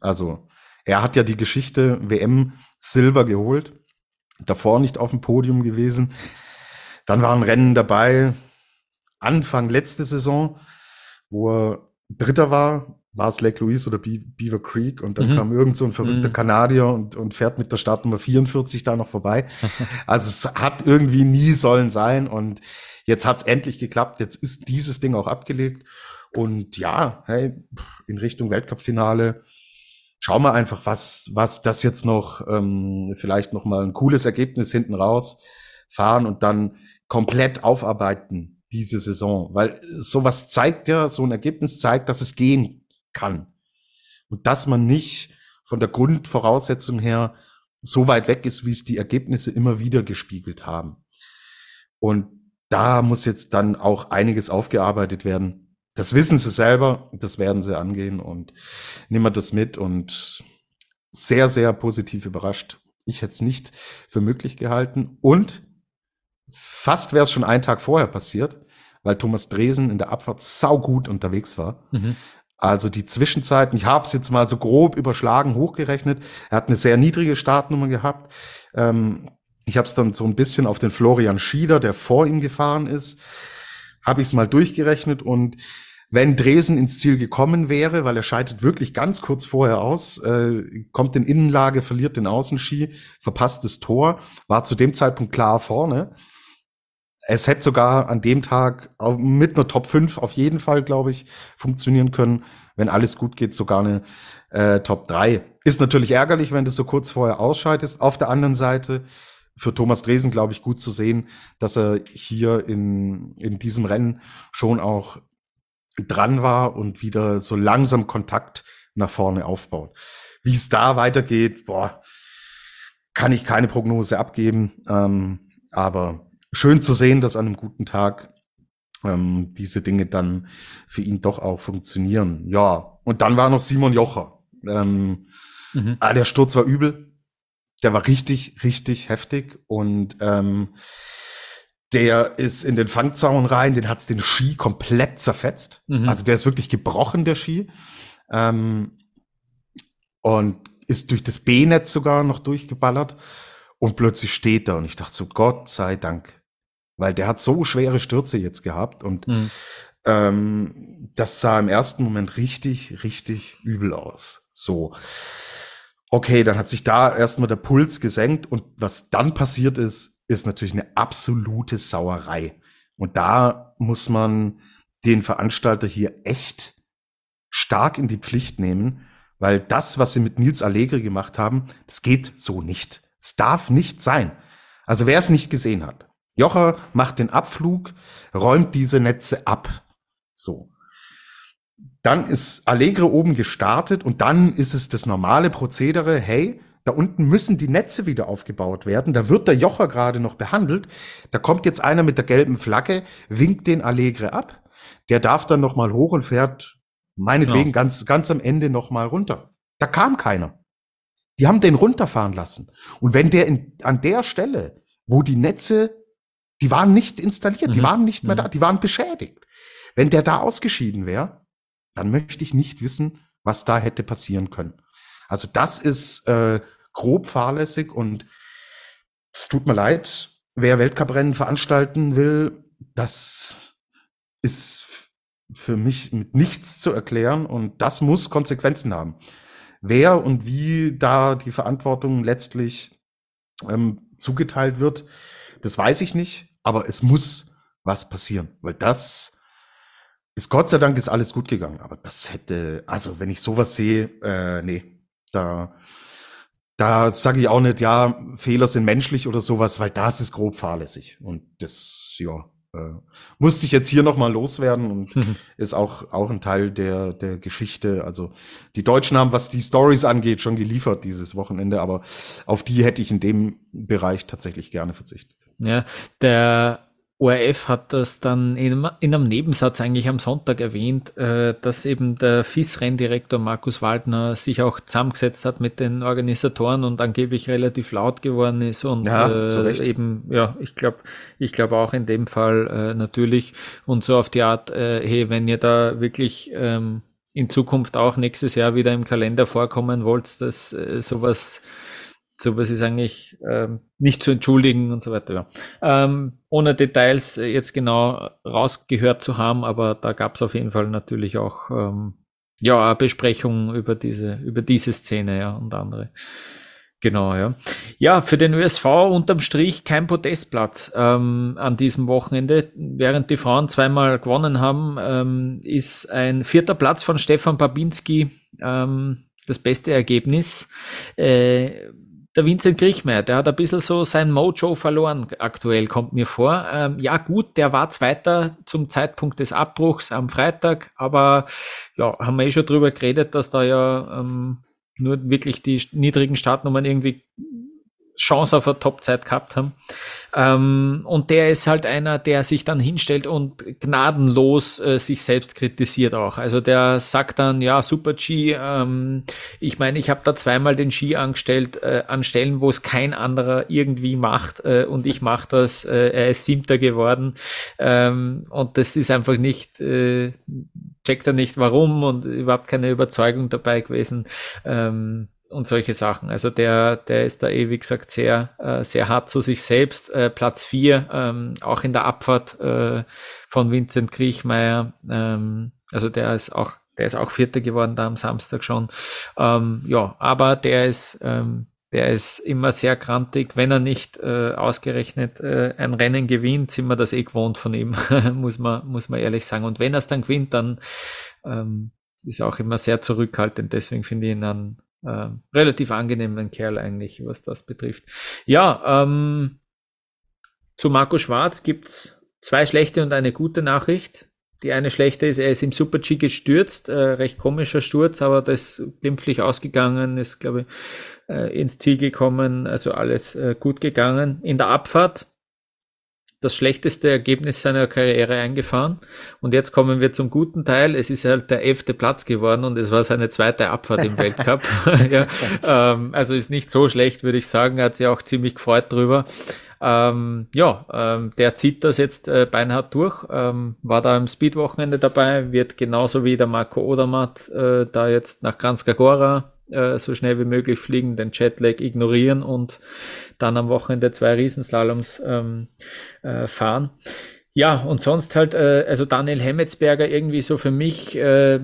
Also er hat ja die Geschichte WM Silber geholt, davor nicht auf dem Podium gewesen. Dann waren Rennen dabei, Anfang letzte Saison, wo er Dritter war, war es Lake Louise oder Beaver Creek und dann mhm. kam irgend so ein verrückter mhm. Kanadier und, und fährt mit der Startnummer 44 da noch vorbei. also es hat irgendwie nie sollen sein und jetzt hat es endlich geklappt. Jetzt ist dieses Ding auch abgelegt und ja, hey, in Richtung Weltcup-Finale schauen wir einfach, was, was das jetzt noch, ähm, vielleicht noch mal ein cooles Ergebnis hinten raus fahren und dann komplett aufarbeiten diese Saison, weil sowas zeigt ja, so ein Ergebnis zeigt, dass es gehen kann und dass man nicht von der Grundvoraussetzung her so weit weg ist, wie es die Ergebnisse immer wieder gespiegelt haben. Und da muss jetzt dann auch einiges aufgearbeitet werden das wissen sie selber, das werden sie angehen und nehmen wir das mit und sehr, sehr positiv überrascht. Ich hätte es nicht für möglich gehalten und fast wäre es schon einen Tag vorher passiert, weil Thomas Dresen in der Abfahrt saugut unterwegs war. Mhm. Also die Zwischenzeiten, ich habe es jetzt mal so grob überschlagen, hochgerechnet. Er hat eine sehr niedrige Startnummer gehabt. Ähm, ich habe es dann so ein bisschen auf den Florian Schieder, der vor ihm gefahren ist, habe ich es mal durchgerechnet und wenn Dresen ins Ziel gekommen wäre, weil er scheidet wirklich ganz kurz vorher aus, äh, kommt in Innenlage, verliert den Außenski, verpasst das Tor, war zu dem Zeitpunkt klar vorne. Es hätte sogar an dem Tag mit einer Top 5 auf jeden Fall, glaube ich, funktionieren können. Wenn alles gut geht, sogar eine äh, Top 3. Ist natürlich ärgerlich, wenn du so kurz vorher ausscheidest. Auf der anderen Seite, für Thomas Dresen, glaube ich, gut zu sehen, dass er hier in, in diesem Rennen schon auch dran war und wieder so langsam Kontakt nach vorne aufbaut. Wie es da weitergeht, boah, kann ich keine Prognose abgeben. Ähm, aber schön zu sehen, dass an einem guten Tag ähm, diese Dinge dann für ihn doch auch funktionieren. Ja, und dann war noch Simon Jocher. Ähm, mhm. ah, der Sturz war übel. Der war richtig, richtig heftig und ähm, der ist in den Fangzaun rein, den hat's den Ski komplett zerfetzt. Mhm. Also der ist wirklich gebrochen, der Ski. Ähm, und ist durch das B-Netz sogar noch durchgeballert. Und plötzlich steht er und ich dachte so, Gott sei Dank. Weil der hat so schwere Stürze jetzt gehabt und mhm. ähm, das sah im ersten Moment richtig, richtig übel aus. So. Okay, dann hat sich da erstmal der Puls gesenkt und was dann passiert ist, ist natürlich eine absolute Sauerei. Und da muss man den Veranstalter hier echt stark in die Pflicht nehmen, weil das, was sie mit Nils Allegri gemacht haben, das geht so nicht. Es darf nicht sein. Also wer es nicht gesehen hat. Jocher macht den Abflug, räumt diese Netze ab. So. Dann ist Allegre oben gestartet und dann ist es das normale Prozedere, hey, da unten müssen die Netze wieder aufgebaut werden. Da wird der Jocher gerade noch behandelt. Da kommt jetzt einer mit der gelben Flagge, winkt den Allegre ab. Der darf dann noch mal hoch und fährt meinetwegen ja. ganz, ganz am Ende noch mal runter. Da kam keiner. Die haben den runterfahren lassen. Und wenn der in, an der Stelle, wo die Netze, die waren nicht installiert, mhm. die waren nicht mehr mhm. da, die waren beschädigt. Wenn der da ausgeschieden wäre, dann möchte ich nicht wissen, was da hätte passieren können. Also das ist äh, grob fahrlässig und es tut mir leid, wer Weltcuprennen veranstalten will, das ist für mich mit nichts zu erklären und das muss Konsequenzen haben. Wer und wie da die Verantwortung letztlich ähm, zugeteilt wird, das weiß ich nicht, aber es muss was passieren, weil das ist Gott sei Dank ist alles gut gegangen, aber das hätte, also wenn ich sowas sehe, äh, nee, da da sage ich auch nicht, ja, Fehler sind menschlich oder sowas, weil das ist grob fahrlässig. Und das, ja, äh, musste ich jetzt hier nochmal loswerden und mhm. ist auch, auch ein Teil der, der Geschichte. Also die Deutschen haben, was die Stories angeht, schon geliefert dieses Wochenende, aber auf die hätte ich in dem Bereich tatsächlich gerne verzichtet. Ja, der ORF hat das dann in, in, einem Nebensatz eigentlich am Sonntag erwähnt, äh, dass eben der FIS-Renndirektor Markus Waldner sich auch zusammengesetzt hat mit den Organisatoren und angeblich relativ laut geworden ist und ja, äh, eben, ja, ich glaube, ich glaube auch in dem Fall äh, natürlich und so auf die Art, äh, hey, wenn ihr da wirklich ähm, in Zukunft auch nächstes Jahr wieder im Kalender vorkommen wollt, dass äh, sowas sowas ist eigentlich ähm, nicht zu entschuldigen und so weiter. Ähm, ohne Details jetzt genau rausgehört zu haben, aber da gab es auf jeden Fall natürlich auch ähm, ja Besprechungen über diese über diese Szene ja und andere. Genau, ja. Ja, für den ÖSV unterm Strich kein Podestplatz ähm, an diesem Wochenende. Während die Frauen zweimal gewonnen haben, ähm, ist ein vierter Platz von Stefan Babinski ähm, das beste Ergebnis. Äh, der Vincent Griechmeier, der hat ein bisschen so sein Mojo verloren aktuell, kommt mir vor. Ähm, ja gut, der war Zweiter zum Zeitpunkt des Abbruchs am Freitag, aber ja, haben wir eh schon drüber geredet, dass da ja ähm, nur wirklich die niedrigen Startnummern irgendwie Chance auf eine Topzeit gehabt haben. Ähm, und der ist halt einer, der sich dann hinstellt und gnadenlos äh, sich selbst kritisiert auch. Also der sagt dann, ja, Super G, ähm, ich meine, ich habe da zweimal den Ski angestellt, äh, an Stellen, wo es kein anderer irgendwie macht äh, und ich mache das, äh, er ist Siebter geworden ähm, und das ist einfach nicht, äh, checkt er nicht warum und überhaupt keine Überzeugung dabei gewesen. Ähm, und solche Sachen. Also der, der ist da eh, wie gesagt, sehr, äh, sehr hart zu sich selbst. Äh, Platz vier ähm, auch in der Abfahrt äh, von Vincent Kriechmeier. Ähm, also der ist auch, der ist auch Vierter geworden da am Samstag schon. Ähm, ja, aber der ist, ähm, der ist immer sehr grantig. Wenn er nicht äh, ausgerechnet äh, ein Rennen gewinnt, sind wir das eh gewohnt von ihm, muss man, muss man ehrlich sagen. Und wenn er es dann gewinnt, dann ähm, ist er auch immer sehr zurückhaltend. Deswegen finde ich ihn dann äh, relativ angenehmen Kerl eigentlich, was das betrifft. Ja, ähm, zu Marco Schwarz gibt's zwei schlechte und eine gute Nachricht. Die eine schlechte ist, er ist im Super-G gestürzt, äh, recht komischer Sturz, aber das glimpflich ausgegangen, ist, glaube ich, äh, ins Ziel gekommen, also alles äh, gut gegangen. In der Abfahrt das schlechteste Ergebnis seiner Karriere eingefahren. Und jetzt kommen wir zum guten Teil. Es ist halt der elfte Platz geworden und es war seine zweite Abfahrt im Weltcup. ja, ähm, also ist nicht so schlecht, würde ich sagen. Er hat sich auch ziemlich gefreut drüber. Ähm, ja, ähm, der zieht das jetzt äh, beinhart durch. Ähm, war da im Speed-Wochenende dabei, wird genauso wie der Marco Odermatt äh, da jetzt nach Kranzkagora äh, so schnell wie möglich fliegen, den Jetlag ignorieren und dann am Wochenende zwei Riesenslaloms ähm, äh, fahren. Ja, und sonst halt, äh, also Daniel Hemmetsberger irgendwie so für mich, äh,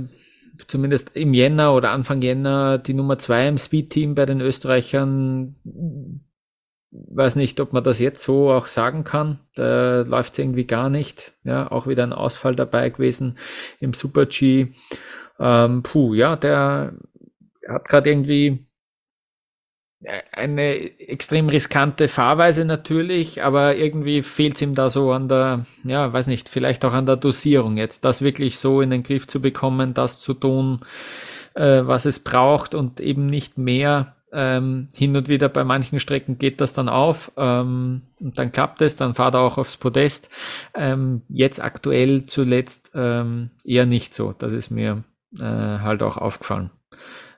zumindest im Jänner oder Anfang Jänner, die Nummer zwei im Speed-Team bei den Österreichern. Weiß nicht, ob man das jetzt so auch sagen kann. Da läuft es irgendwie gar nicht. Ja, auch wieder ein Ausfall dabei gewesen im Super G. Ähm, puh, ja, der hat gerade irgendwie eine extrem riskante Fahrweise natürlich, aber irgendwie fehlt es ihm da so an der, ja, weiß nicht, vielleicht auch an der Dosierung jetzt, das wirklich so in den Griff zu bekommen, das zu tun, äh, was es braucht und eben nicht mehr. Ähm, hin und wieder bei manchen Strecken geht das dann auf ähm, und dann klappt es, dann fahrt er auch aufs Podest. Ähm, jetzt aktuell zuletzt ähm, eher nicht so. Das ist mir äh, halt auch aufgefallen.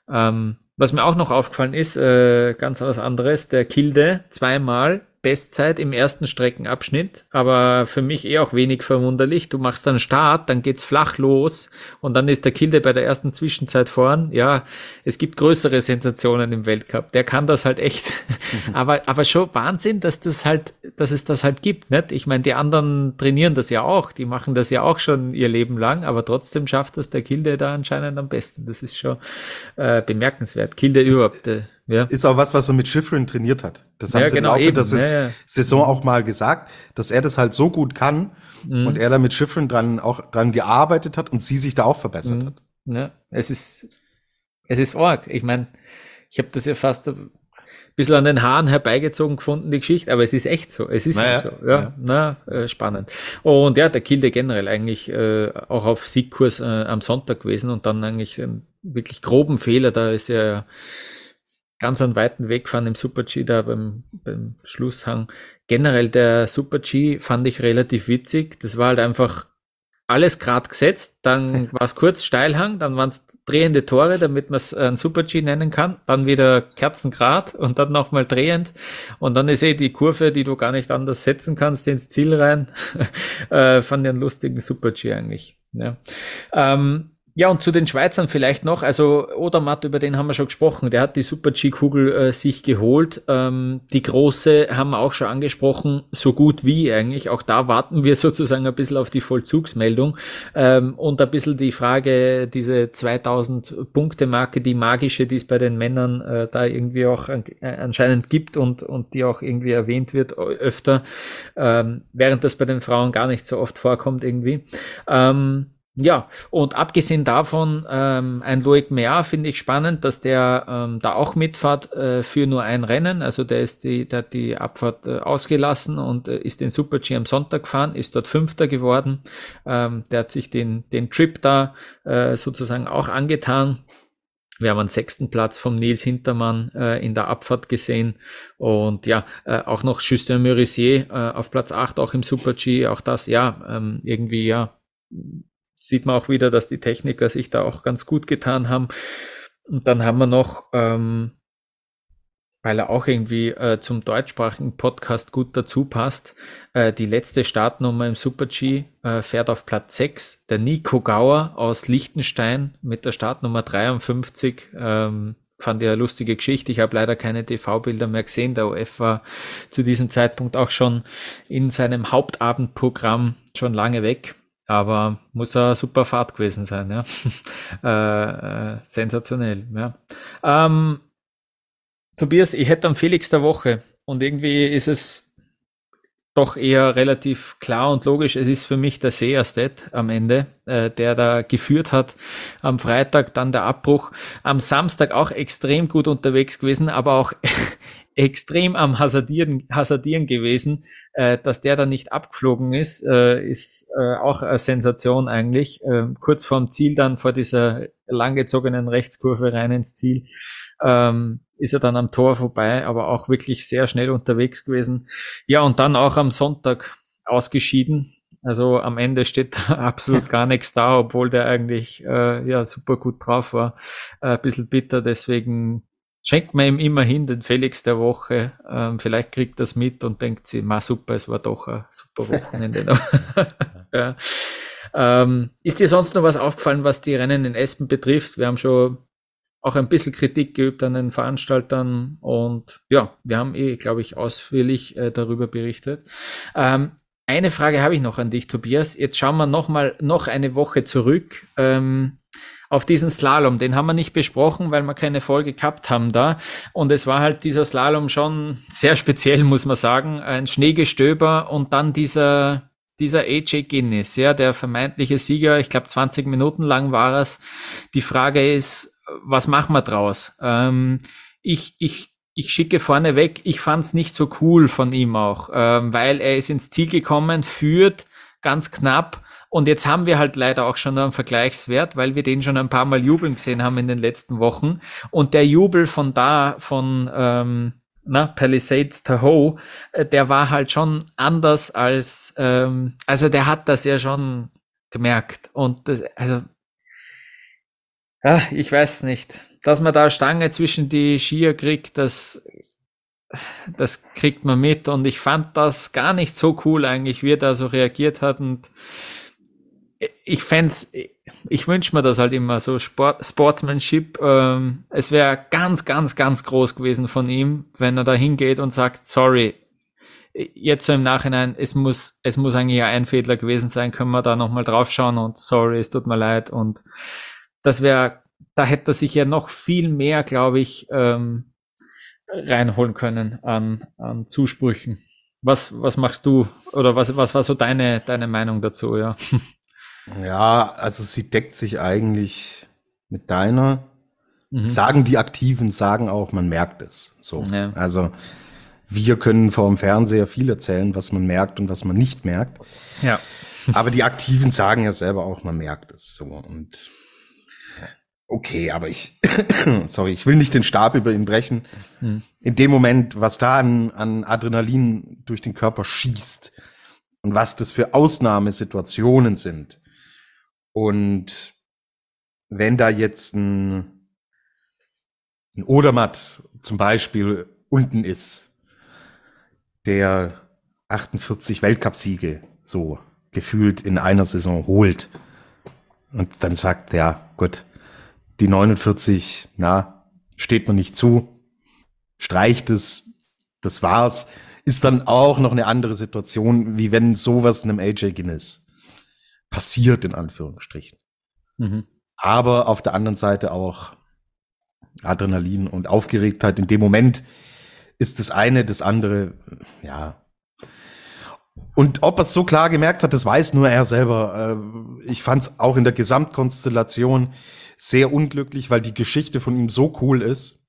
Ähm, was mir auch noch aufgefallen ist, äh, ganz was anderes, der Kilde zweimal Bestzeit im ersten Streckenabschnitt, aber für mich eh auch wenig verwunderlich. Du machst dann Start, dann geht's flach los und dann ist der Kilde bei der ersten Zwischenzeit vorn. Ja, es gibt größere Sensationen im Weltcup. Der kann das halt echt. aber, aber schon Wahnsinn, dass das halt, dass es das halt gibt, nicht? Ich meine, die anderen trainieren das ja auch, die machen das ja auch schon ihr Leben lang, aber trotzdem schafft das der Kilde da anscheinend am besten. Das ist schon äh, bemerkenswert. Kilde das, überhaupt. Äh, ja. Ist auch was, was er mit Schifrin trainiert hat. Das haben ja, sie genau, im Laufe der ja. Saison auch mal gesagt, dass er das halt so gut kann mhm. und er da mit Schifrin dran auch dran gearbeitet hat und sie sich da auch verbessert mhm. hat. Ja, es ist, es ist arg. Ich meine, ich habe das ja fast ein bisschen an den Haaren herbeigezogen gefunden, die Geschichte, aber es ist echt so. Es ist naja, so. Ja, ja. Na, äh, spannend. Und ja, der Kilde generell eigentlich äh, auch auf Siegkurs äh, am Sonntag gewesen und dann eigentlich einen wirklich groben Fehler, da ist er ganz einen weiten Weg fahren im Super G da beim, beim Schlusshang. Generell der Super G fand ich relativ witzig. Das war halt einfach alles grad gesetzt. Dann war es kurz Steilhang, dann waren es drehende Tore, damit man es ein Super G nennen kann. Dann wieder Kerzengrad und dann nochmal drehend. Und dann ist eh die Kurve, die du gar nicht anders setzen kannst, ins Ziel rein. äh, fand ich einen lustigen Super G eigentlich. Ja. Ähm, ja, und zu den Schweizern vielleicht noch. Also Odermatt, über den haben wir schon gesprochen. Der hat die Super-G-Kugel äh, sich geholt. Ähm, die große haben wir auch schon angesprochen, so gut wie eigentlich. Auch da warten wir sozusagen ein bisschen auf die Vollzugsmeldung. Ähm, und ein bisschen die Frage, diese 2000 Punkte-Marke, die magische, die es bei den Männern äh, da irgendwie auch an, äh, anscheinend gibt und, und die auch irgendwie erwähnt wird öfter, ähm, während das bei den Frauen gar nicht so oft vorkommt irgendwie. Ähm, ja, und abgesehen davon, ähm, ein Loic Meyer finde ich spannend, dass der ähm, da auch mitfahrt äh, für nur ein Rennen. Also der ist die, der hat die Abfahrt äh, ausgelassen und äh, ist den Super G am Sonntag gefahren, ist dort Fünfter geworden. Ähm, der hat sich den, den Trip da äh, sozusagen auch angetan. Wir haben einen sechsten Platz vom Nils Hintermann äh, in der Abfahrt gesehen. Und ja, äh, auch noch Justin Murisier äh, auf Platz 8, auch im Super G. Auch das, ja, ähm, irgendwie, ja, sieht man auch wieder, dass die Techniker sich da auch ganz gut getan haben. Und dann haben wir noch, ähm, weil er auch irgendwie äh, zum deutschsprachigen Podcast gut dazu passt, äh, die letzte Startnummer im Super G äh, fährt auf Platz 6, der Nico Gauer aus Liechtenstein mit der Startnummer 53. Ähm, fand ich eine lustige Geschichte. Ich habe leider keine TV-Bilder mehr gesehen. Der OF war zu diesem Zeitpunkt auch schon in seinem Hauptabendprogramm schon lange weg. Aber muss eine super Fahrt gewesen sein, ja. äh, äh, sensationell, ja. Ähm, Tobias, ich hätte am Felix der Woche und irgendwie ist es doch eher relativ klar und logisch. Es ist für mich der Seerstedt am Ende, äh, der da geführt hat. Am Freitag dann der Abbruch. Am Samstag auch extrem gut unterwegs gewesen, aber auch extrem am Hasardieren, Hasardieren gewesen. Äh, dass der da nicht abgeflogen ist, äh, ist äh, auch eine Sensation eigentlich. Äh, kurz vorm Ziel dann vor dieser langgezogenen Rechtskurve rein ins Ziel. Ähm, ist er dann am Tor vorbei, aber auch wirklich sehr schnell unterwegs gewesen. Ja, und dann auch am Sonntag ausgeschieden. Also am Ende steht absolut gar nichts da, obwohl der eigentlich äh, ja super gut drauf war. Äh, ein bisschen bitter, deswegen schenkt man ihm immerhin den Felix der Woche. Ähm, vielleicht kriegt das mit und denkt sie, ma super, es war doch ein super Wochenende. ja. ähm, ist dir sonst noch was aufgefallen, was die Rennen in Espen betrifft? Wir haben schon auch ein bisschen Kritik geübt an den Veranstaltern und ja, wir haben eh, glaube ich, ausführlich äh, darüber berichtet. Ähm, eine Frage habe ich noch an dich, Tobias. Jetzt schauen wir noch mal noch eine Woche zurück ähm, auf diesen Slalom. Den haben wir nicht besprochen, weil wir keine Folge gehabt haben da. Und es war halt dieser Slalom schon sehr speziell, muss man sagen. Ein Schneegestöber und dann dieser dieser AJ Guinness, ja, der vermeintliche Sieger. Ich glaube, 20 Minuten lang war es. Die Frage ist, was machen wir draus? Ähm, ich, ich, ich schicke vorne weg, ich fand es nicht so cool von ihm auch, ähm, weil er ist ins Ziel gekommen, führt ganz knapp. Und jetzt haben wir halt leider auch schon einen Vergleichswert, weil wir den schon ein paar Mal jubeln gesehen haben in den letzten Wochen. Und der Jubel von da, von ähm, na, Palisades Tahoe, äh, der war halt schon anders als, ähm, also der hat das ja schon gemerkt. Und das, also ja, ich weiß nicht. Dass man da Stange zwischen die Skier kriegt, das, das kriegt man mit. Und ich fand das gar nicht so cool eigentlich, wie er da so reagiert hat. Und ich fände ich wünsche mir das halt immer so Sport, Sportsmanship. Ähm, es wäre ganz, ganz, ganz groß gewesen von ihm, wenn er da hingeht und sagt, sorry, jetzt so im Nachhinein, es muss, es muss eigentlich ein Fehler gewesen sein, können wir da nochmal drauf schauen und sorry, es tut mir leid und das wäre, da hätte er sich ja noch viel mehr, glaube ich, ähm, reinholen können an, an Zusprüchen. Was, was machst du oder was, was war so deine, deine Meinung dazu, ja? Ja, also sie deckt sich eigentlich mit deiner. Mhm. Sagen die Aktiven, sagen auch, man merkt es. So. Ja. Also wir können vor dem Fernseher viel erzählen, was man merkt und was man nicht merkt. Ja. Aber die Aktiven sagen ja selber auch, man merkt es so. Und okay, aber ich, sorry, ich will nicht den Stab über ihn brechen. Hm. In dem Moment, was da an, an Adrenalin durch den Körper schießt und was das für Ausnahmesituationen sind. Und wenn da jetzt ein, ein Odermatt zum Beispiel unten ist, der 48 Weltcupsiege so gefühlt in einer Saison holt, Und dann sagt, ja, gut, die 49, na, steht mir nicht zu, streicht es, das war's, ist dann auch noch eine andere Situation, wie wenn sowas einem AJ Guinness passiert, in Anführungsstrichen. Mhm. Aber auf der anderen Seite auch Adrenalin und Aufgeregtheit. In dem Moment ist das eine, das andere, ja. Und ob er es so klar gemerkt hat, das weiß nur er selber. Äh, ich fand es auch in der Gesamtkonstellation sehr unglücklich, weil die Geschichte von ihm so cool ist.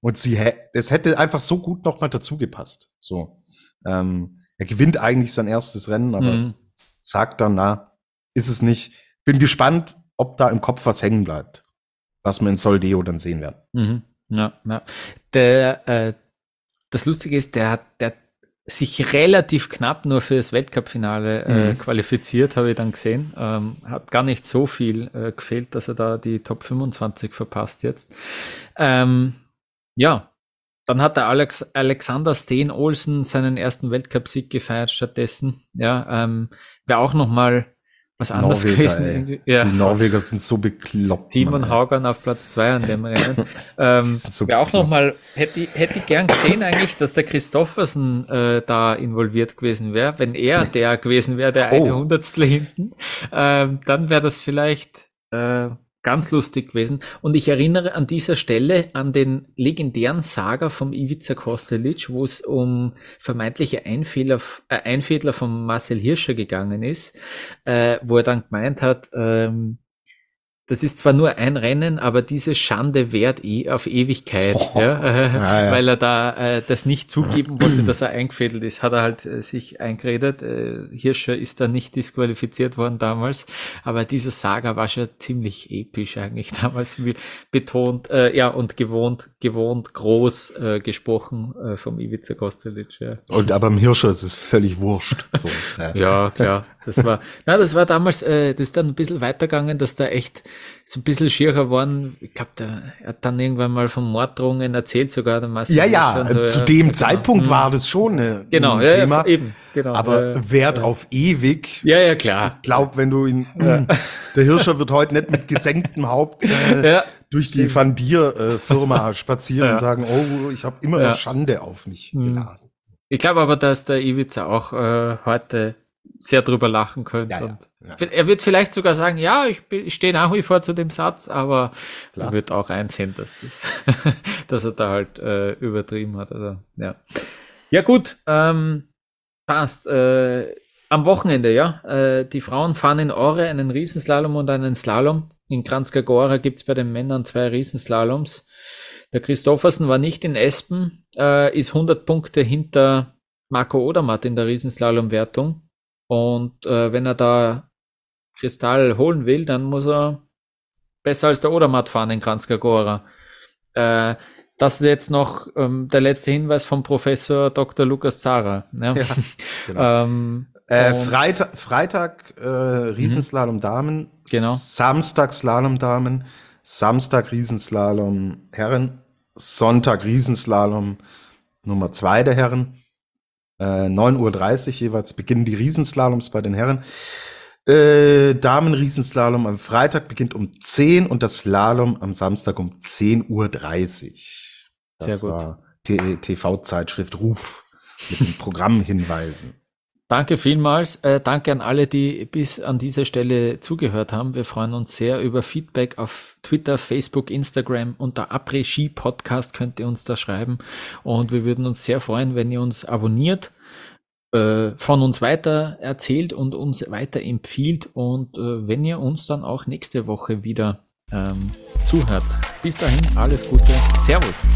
Und sie, es hätte einfach so gut nochmal dazu gepasst. So. Ähm, er gewinnt eigentlich sein erstes Rennen, aber mhm. sagt dann, na, ist es nicht. Bin gespannt, ob da im Kopf was hängen bleibt, was wir in Soldeo dann sehen werden. Mhm. Ja, ja. Der, äh, das Lustige ist, der hat, der sich relativ knapp nur für das Weltcup-Finale äh, mhm. qualifiziert, habe ich dann gesehen. Ähm, hat gar nicht so viel äh, gefehlt, dass er da die Top 25 verpasst jetzt. Ähm, ja, dann hat der Alex, Alexander Steen Olsen seinen ersten Weltcup-Sieg gefeiert stattdessen. Ja, ähm, wäre auch nochmal was anderes Norweger, gewesen. Ja. Die Norweger sind so bekloppt. Timon Haugan auf Platz zwei an dem Rennen. ähm, so auch nochmal, hätte, hätte ich gern gesehen eigentlich, dass der Christoffersen äh, da involviert gewesen wäre. Wenn er der gewesen wäre, der oh. eine Hundertstel hinten, ähm, dann wäre das vielleicht äh, Ganz lustig gewesen. Und ich erinnere an dieser Stelle an den legendären Saga vom Ivica Kostelic, wo es um vermeintliche Einfehler, äh, Einfädler von Marcel Hirscher gegangen ist, äh, wo er dann gemeint hat, ähm, das ist zwar nur ein Rennen, aber diese Schande währt eh auf Ewigkeit, oh, ja, äh, ja, ja. weil er da äh, das nicht zugeben wollte, dass er eingefädelt ist, hat er halt äh, sich eingeredet. Äh, Hirscher ist da nicht disqualifiziert worden damals, aber diese Saga war schon ziemlich episch eigentlich damals, wie betont, äh, ja und gewohnt, gewohnt groß äh, gesprochen äh, vom Ivica Kostelic. Ja. Und aber im Hirscher ist es völlig wurscht. So, ja, klar. Das war, na, das war damals, äh, das ist dann ein bisschen weitergegangen, dass da echt so ein bisschen schier geworden. Ich glaube, der hat dann irgendwann mal von Morddrohungen erzählt, sogar der Marcel. Ja, ja, so, zu ja, dem genau. Zeitpunkt genau. war das schon eine, genau, ein Thema. Ja, eben, genau. Aber äh, Wert auf ewig. Ja, ja, klar. Ich glaube, wenn du ihn, hm, der Hirscher wird heute nicht mit gesenktem Haupt äh, durch die Van Dier äh, Firma spazieren und sagen, oh, ich habe immer noch Schande auf mich hm. geladen. Ich glaube aber, dass der Iwica auch äh, heute sehr drüber lachen könnte. Ja, ja, ja. Er wird vielleicht sogar sagen, ja, ich, ich stehe nach wie vor zu dem Satz, aber Klar. er wird auch einsehen, dass, das, dass er da halt äh, übertrieben hat. Also, ja. ja gut, ähm, passt. Äh, am Wochenende, ja. Äh, die Frauen fahren in Ore einen Riesenslalom und einen Slalom. In Kranjska Gora gibt es bei den Männern zwei Riesenslaloms. Der Christoffersen war nicht in Espen, äh, ist 100 Punkte hinter Marco Odermatt in der Riesenslalom-Wertung. Und äh, wenn er da Kristall holen will, dann muss er besser als der Odermatt fahren in Kranzkagora. Äh, das ist jetzt noch ähm, der letzte Hinweis vom Professor Dr. Lukas Zara. Ja, ja genau. ähm, äh, Freitag, Freitag äh, Riesenslalom Damen, genau. Samstag Slalom Damen, Samstag Riesenslalom Herren, Sonntag Riesenslalom Nummer zwei der Herren. Äh, 9.30 Uhr jeweils beginnen die Riesenslaloms bei den Herren. Äh, Damen-Riesenslalom am Freitag beginnt um 10 und das Slalom am Samstag um 10.30 Uhr. Das Sehr gut. war TV-Zeitschrift Ruf mit den Programmhinweisen. Danke vielmals. Äh, danke an alle, die bis an dieser Stelle zugehört haben. Wir freuen uns sehr über Feedback auf Twitter, Facebook, Instagram. Unter Après-Ski Podcast könnt ihr uns da schreiben. Und wir würden uns sehr freuen, wenn ihr uns abonniert, äh, von uns weiter erzählt und uns weiter empfiehlt. Und äh, wenn ihr uns dann auch nächste Woche wieder ähm, zuhört. Bis dahin, alles Gute. Servus.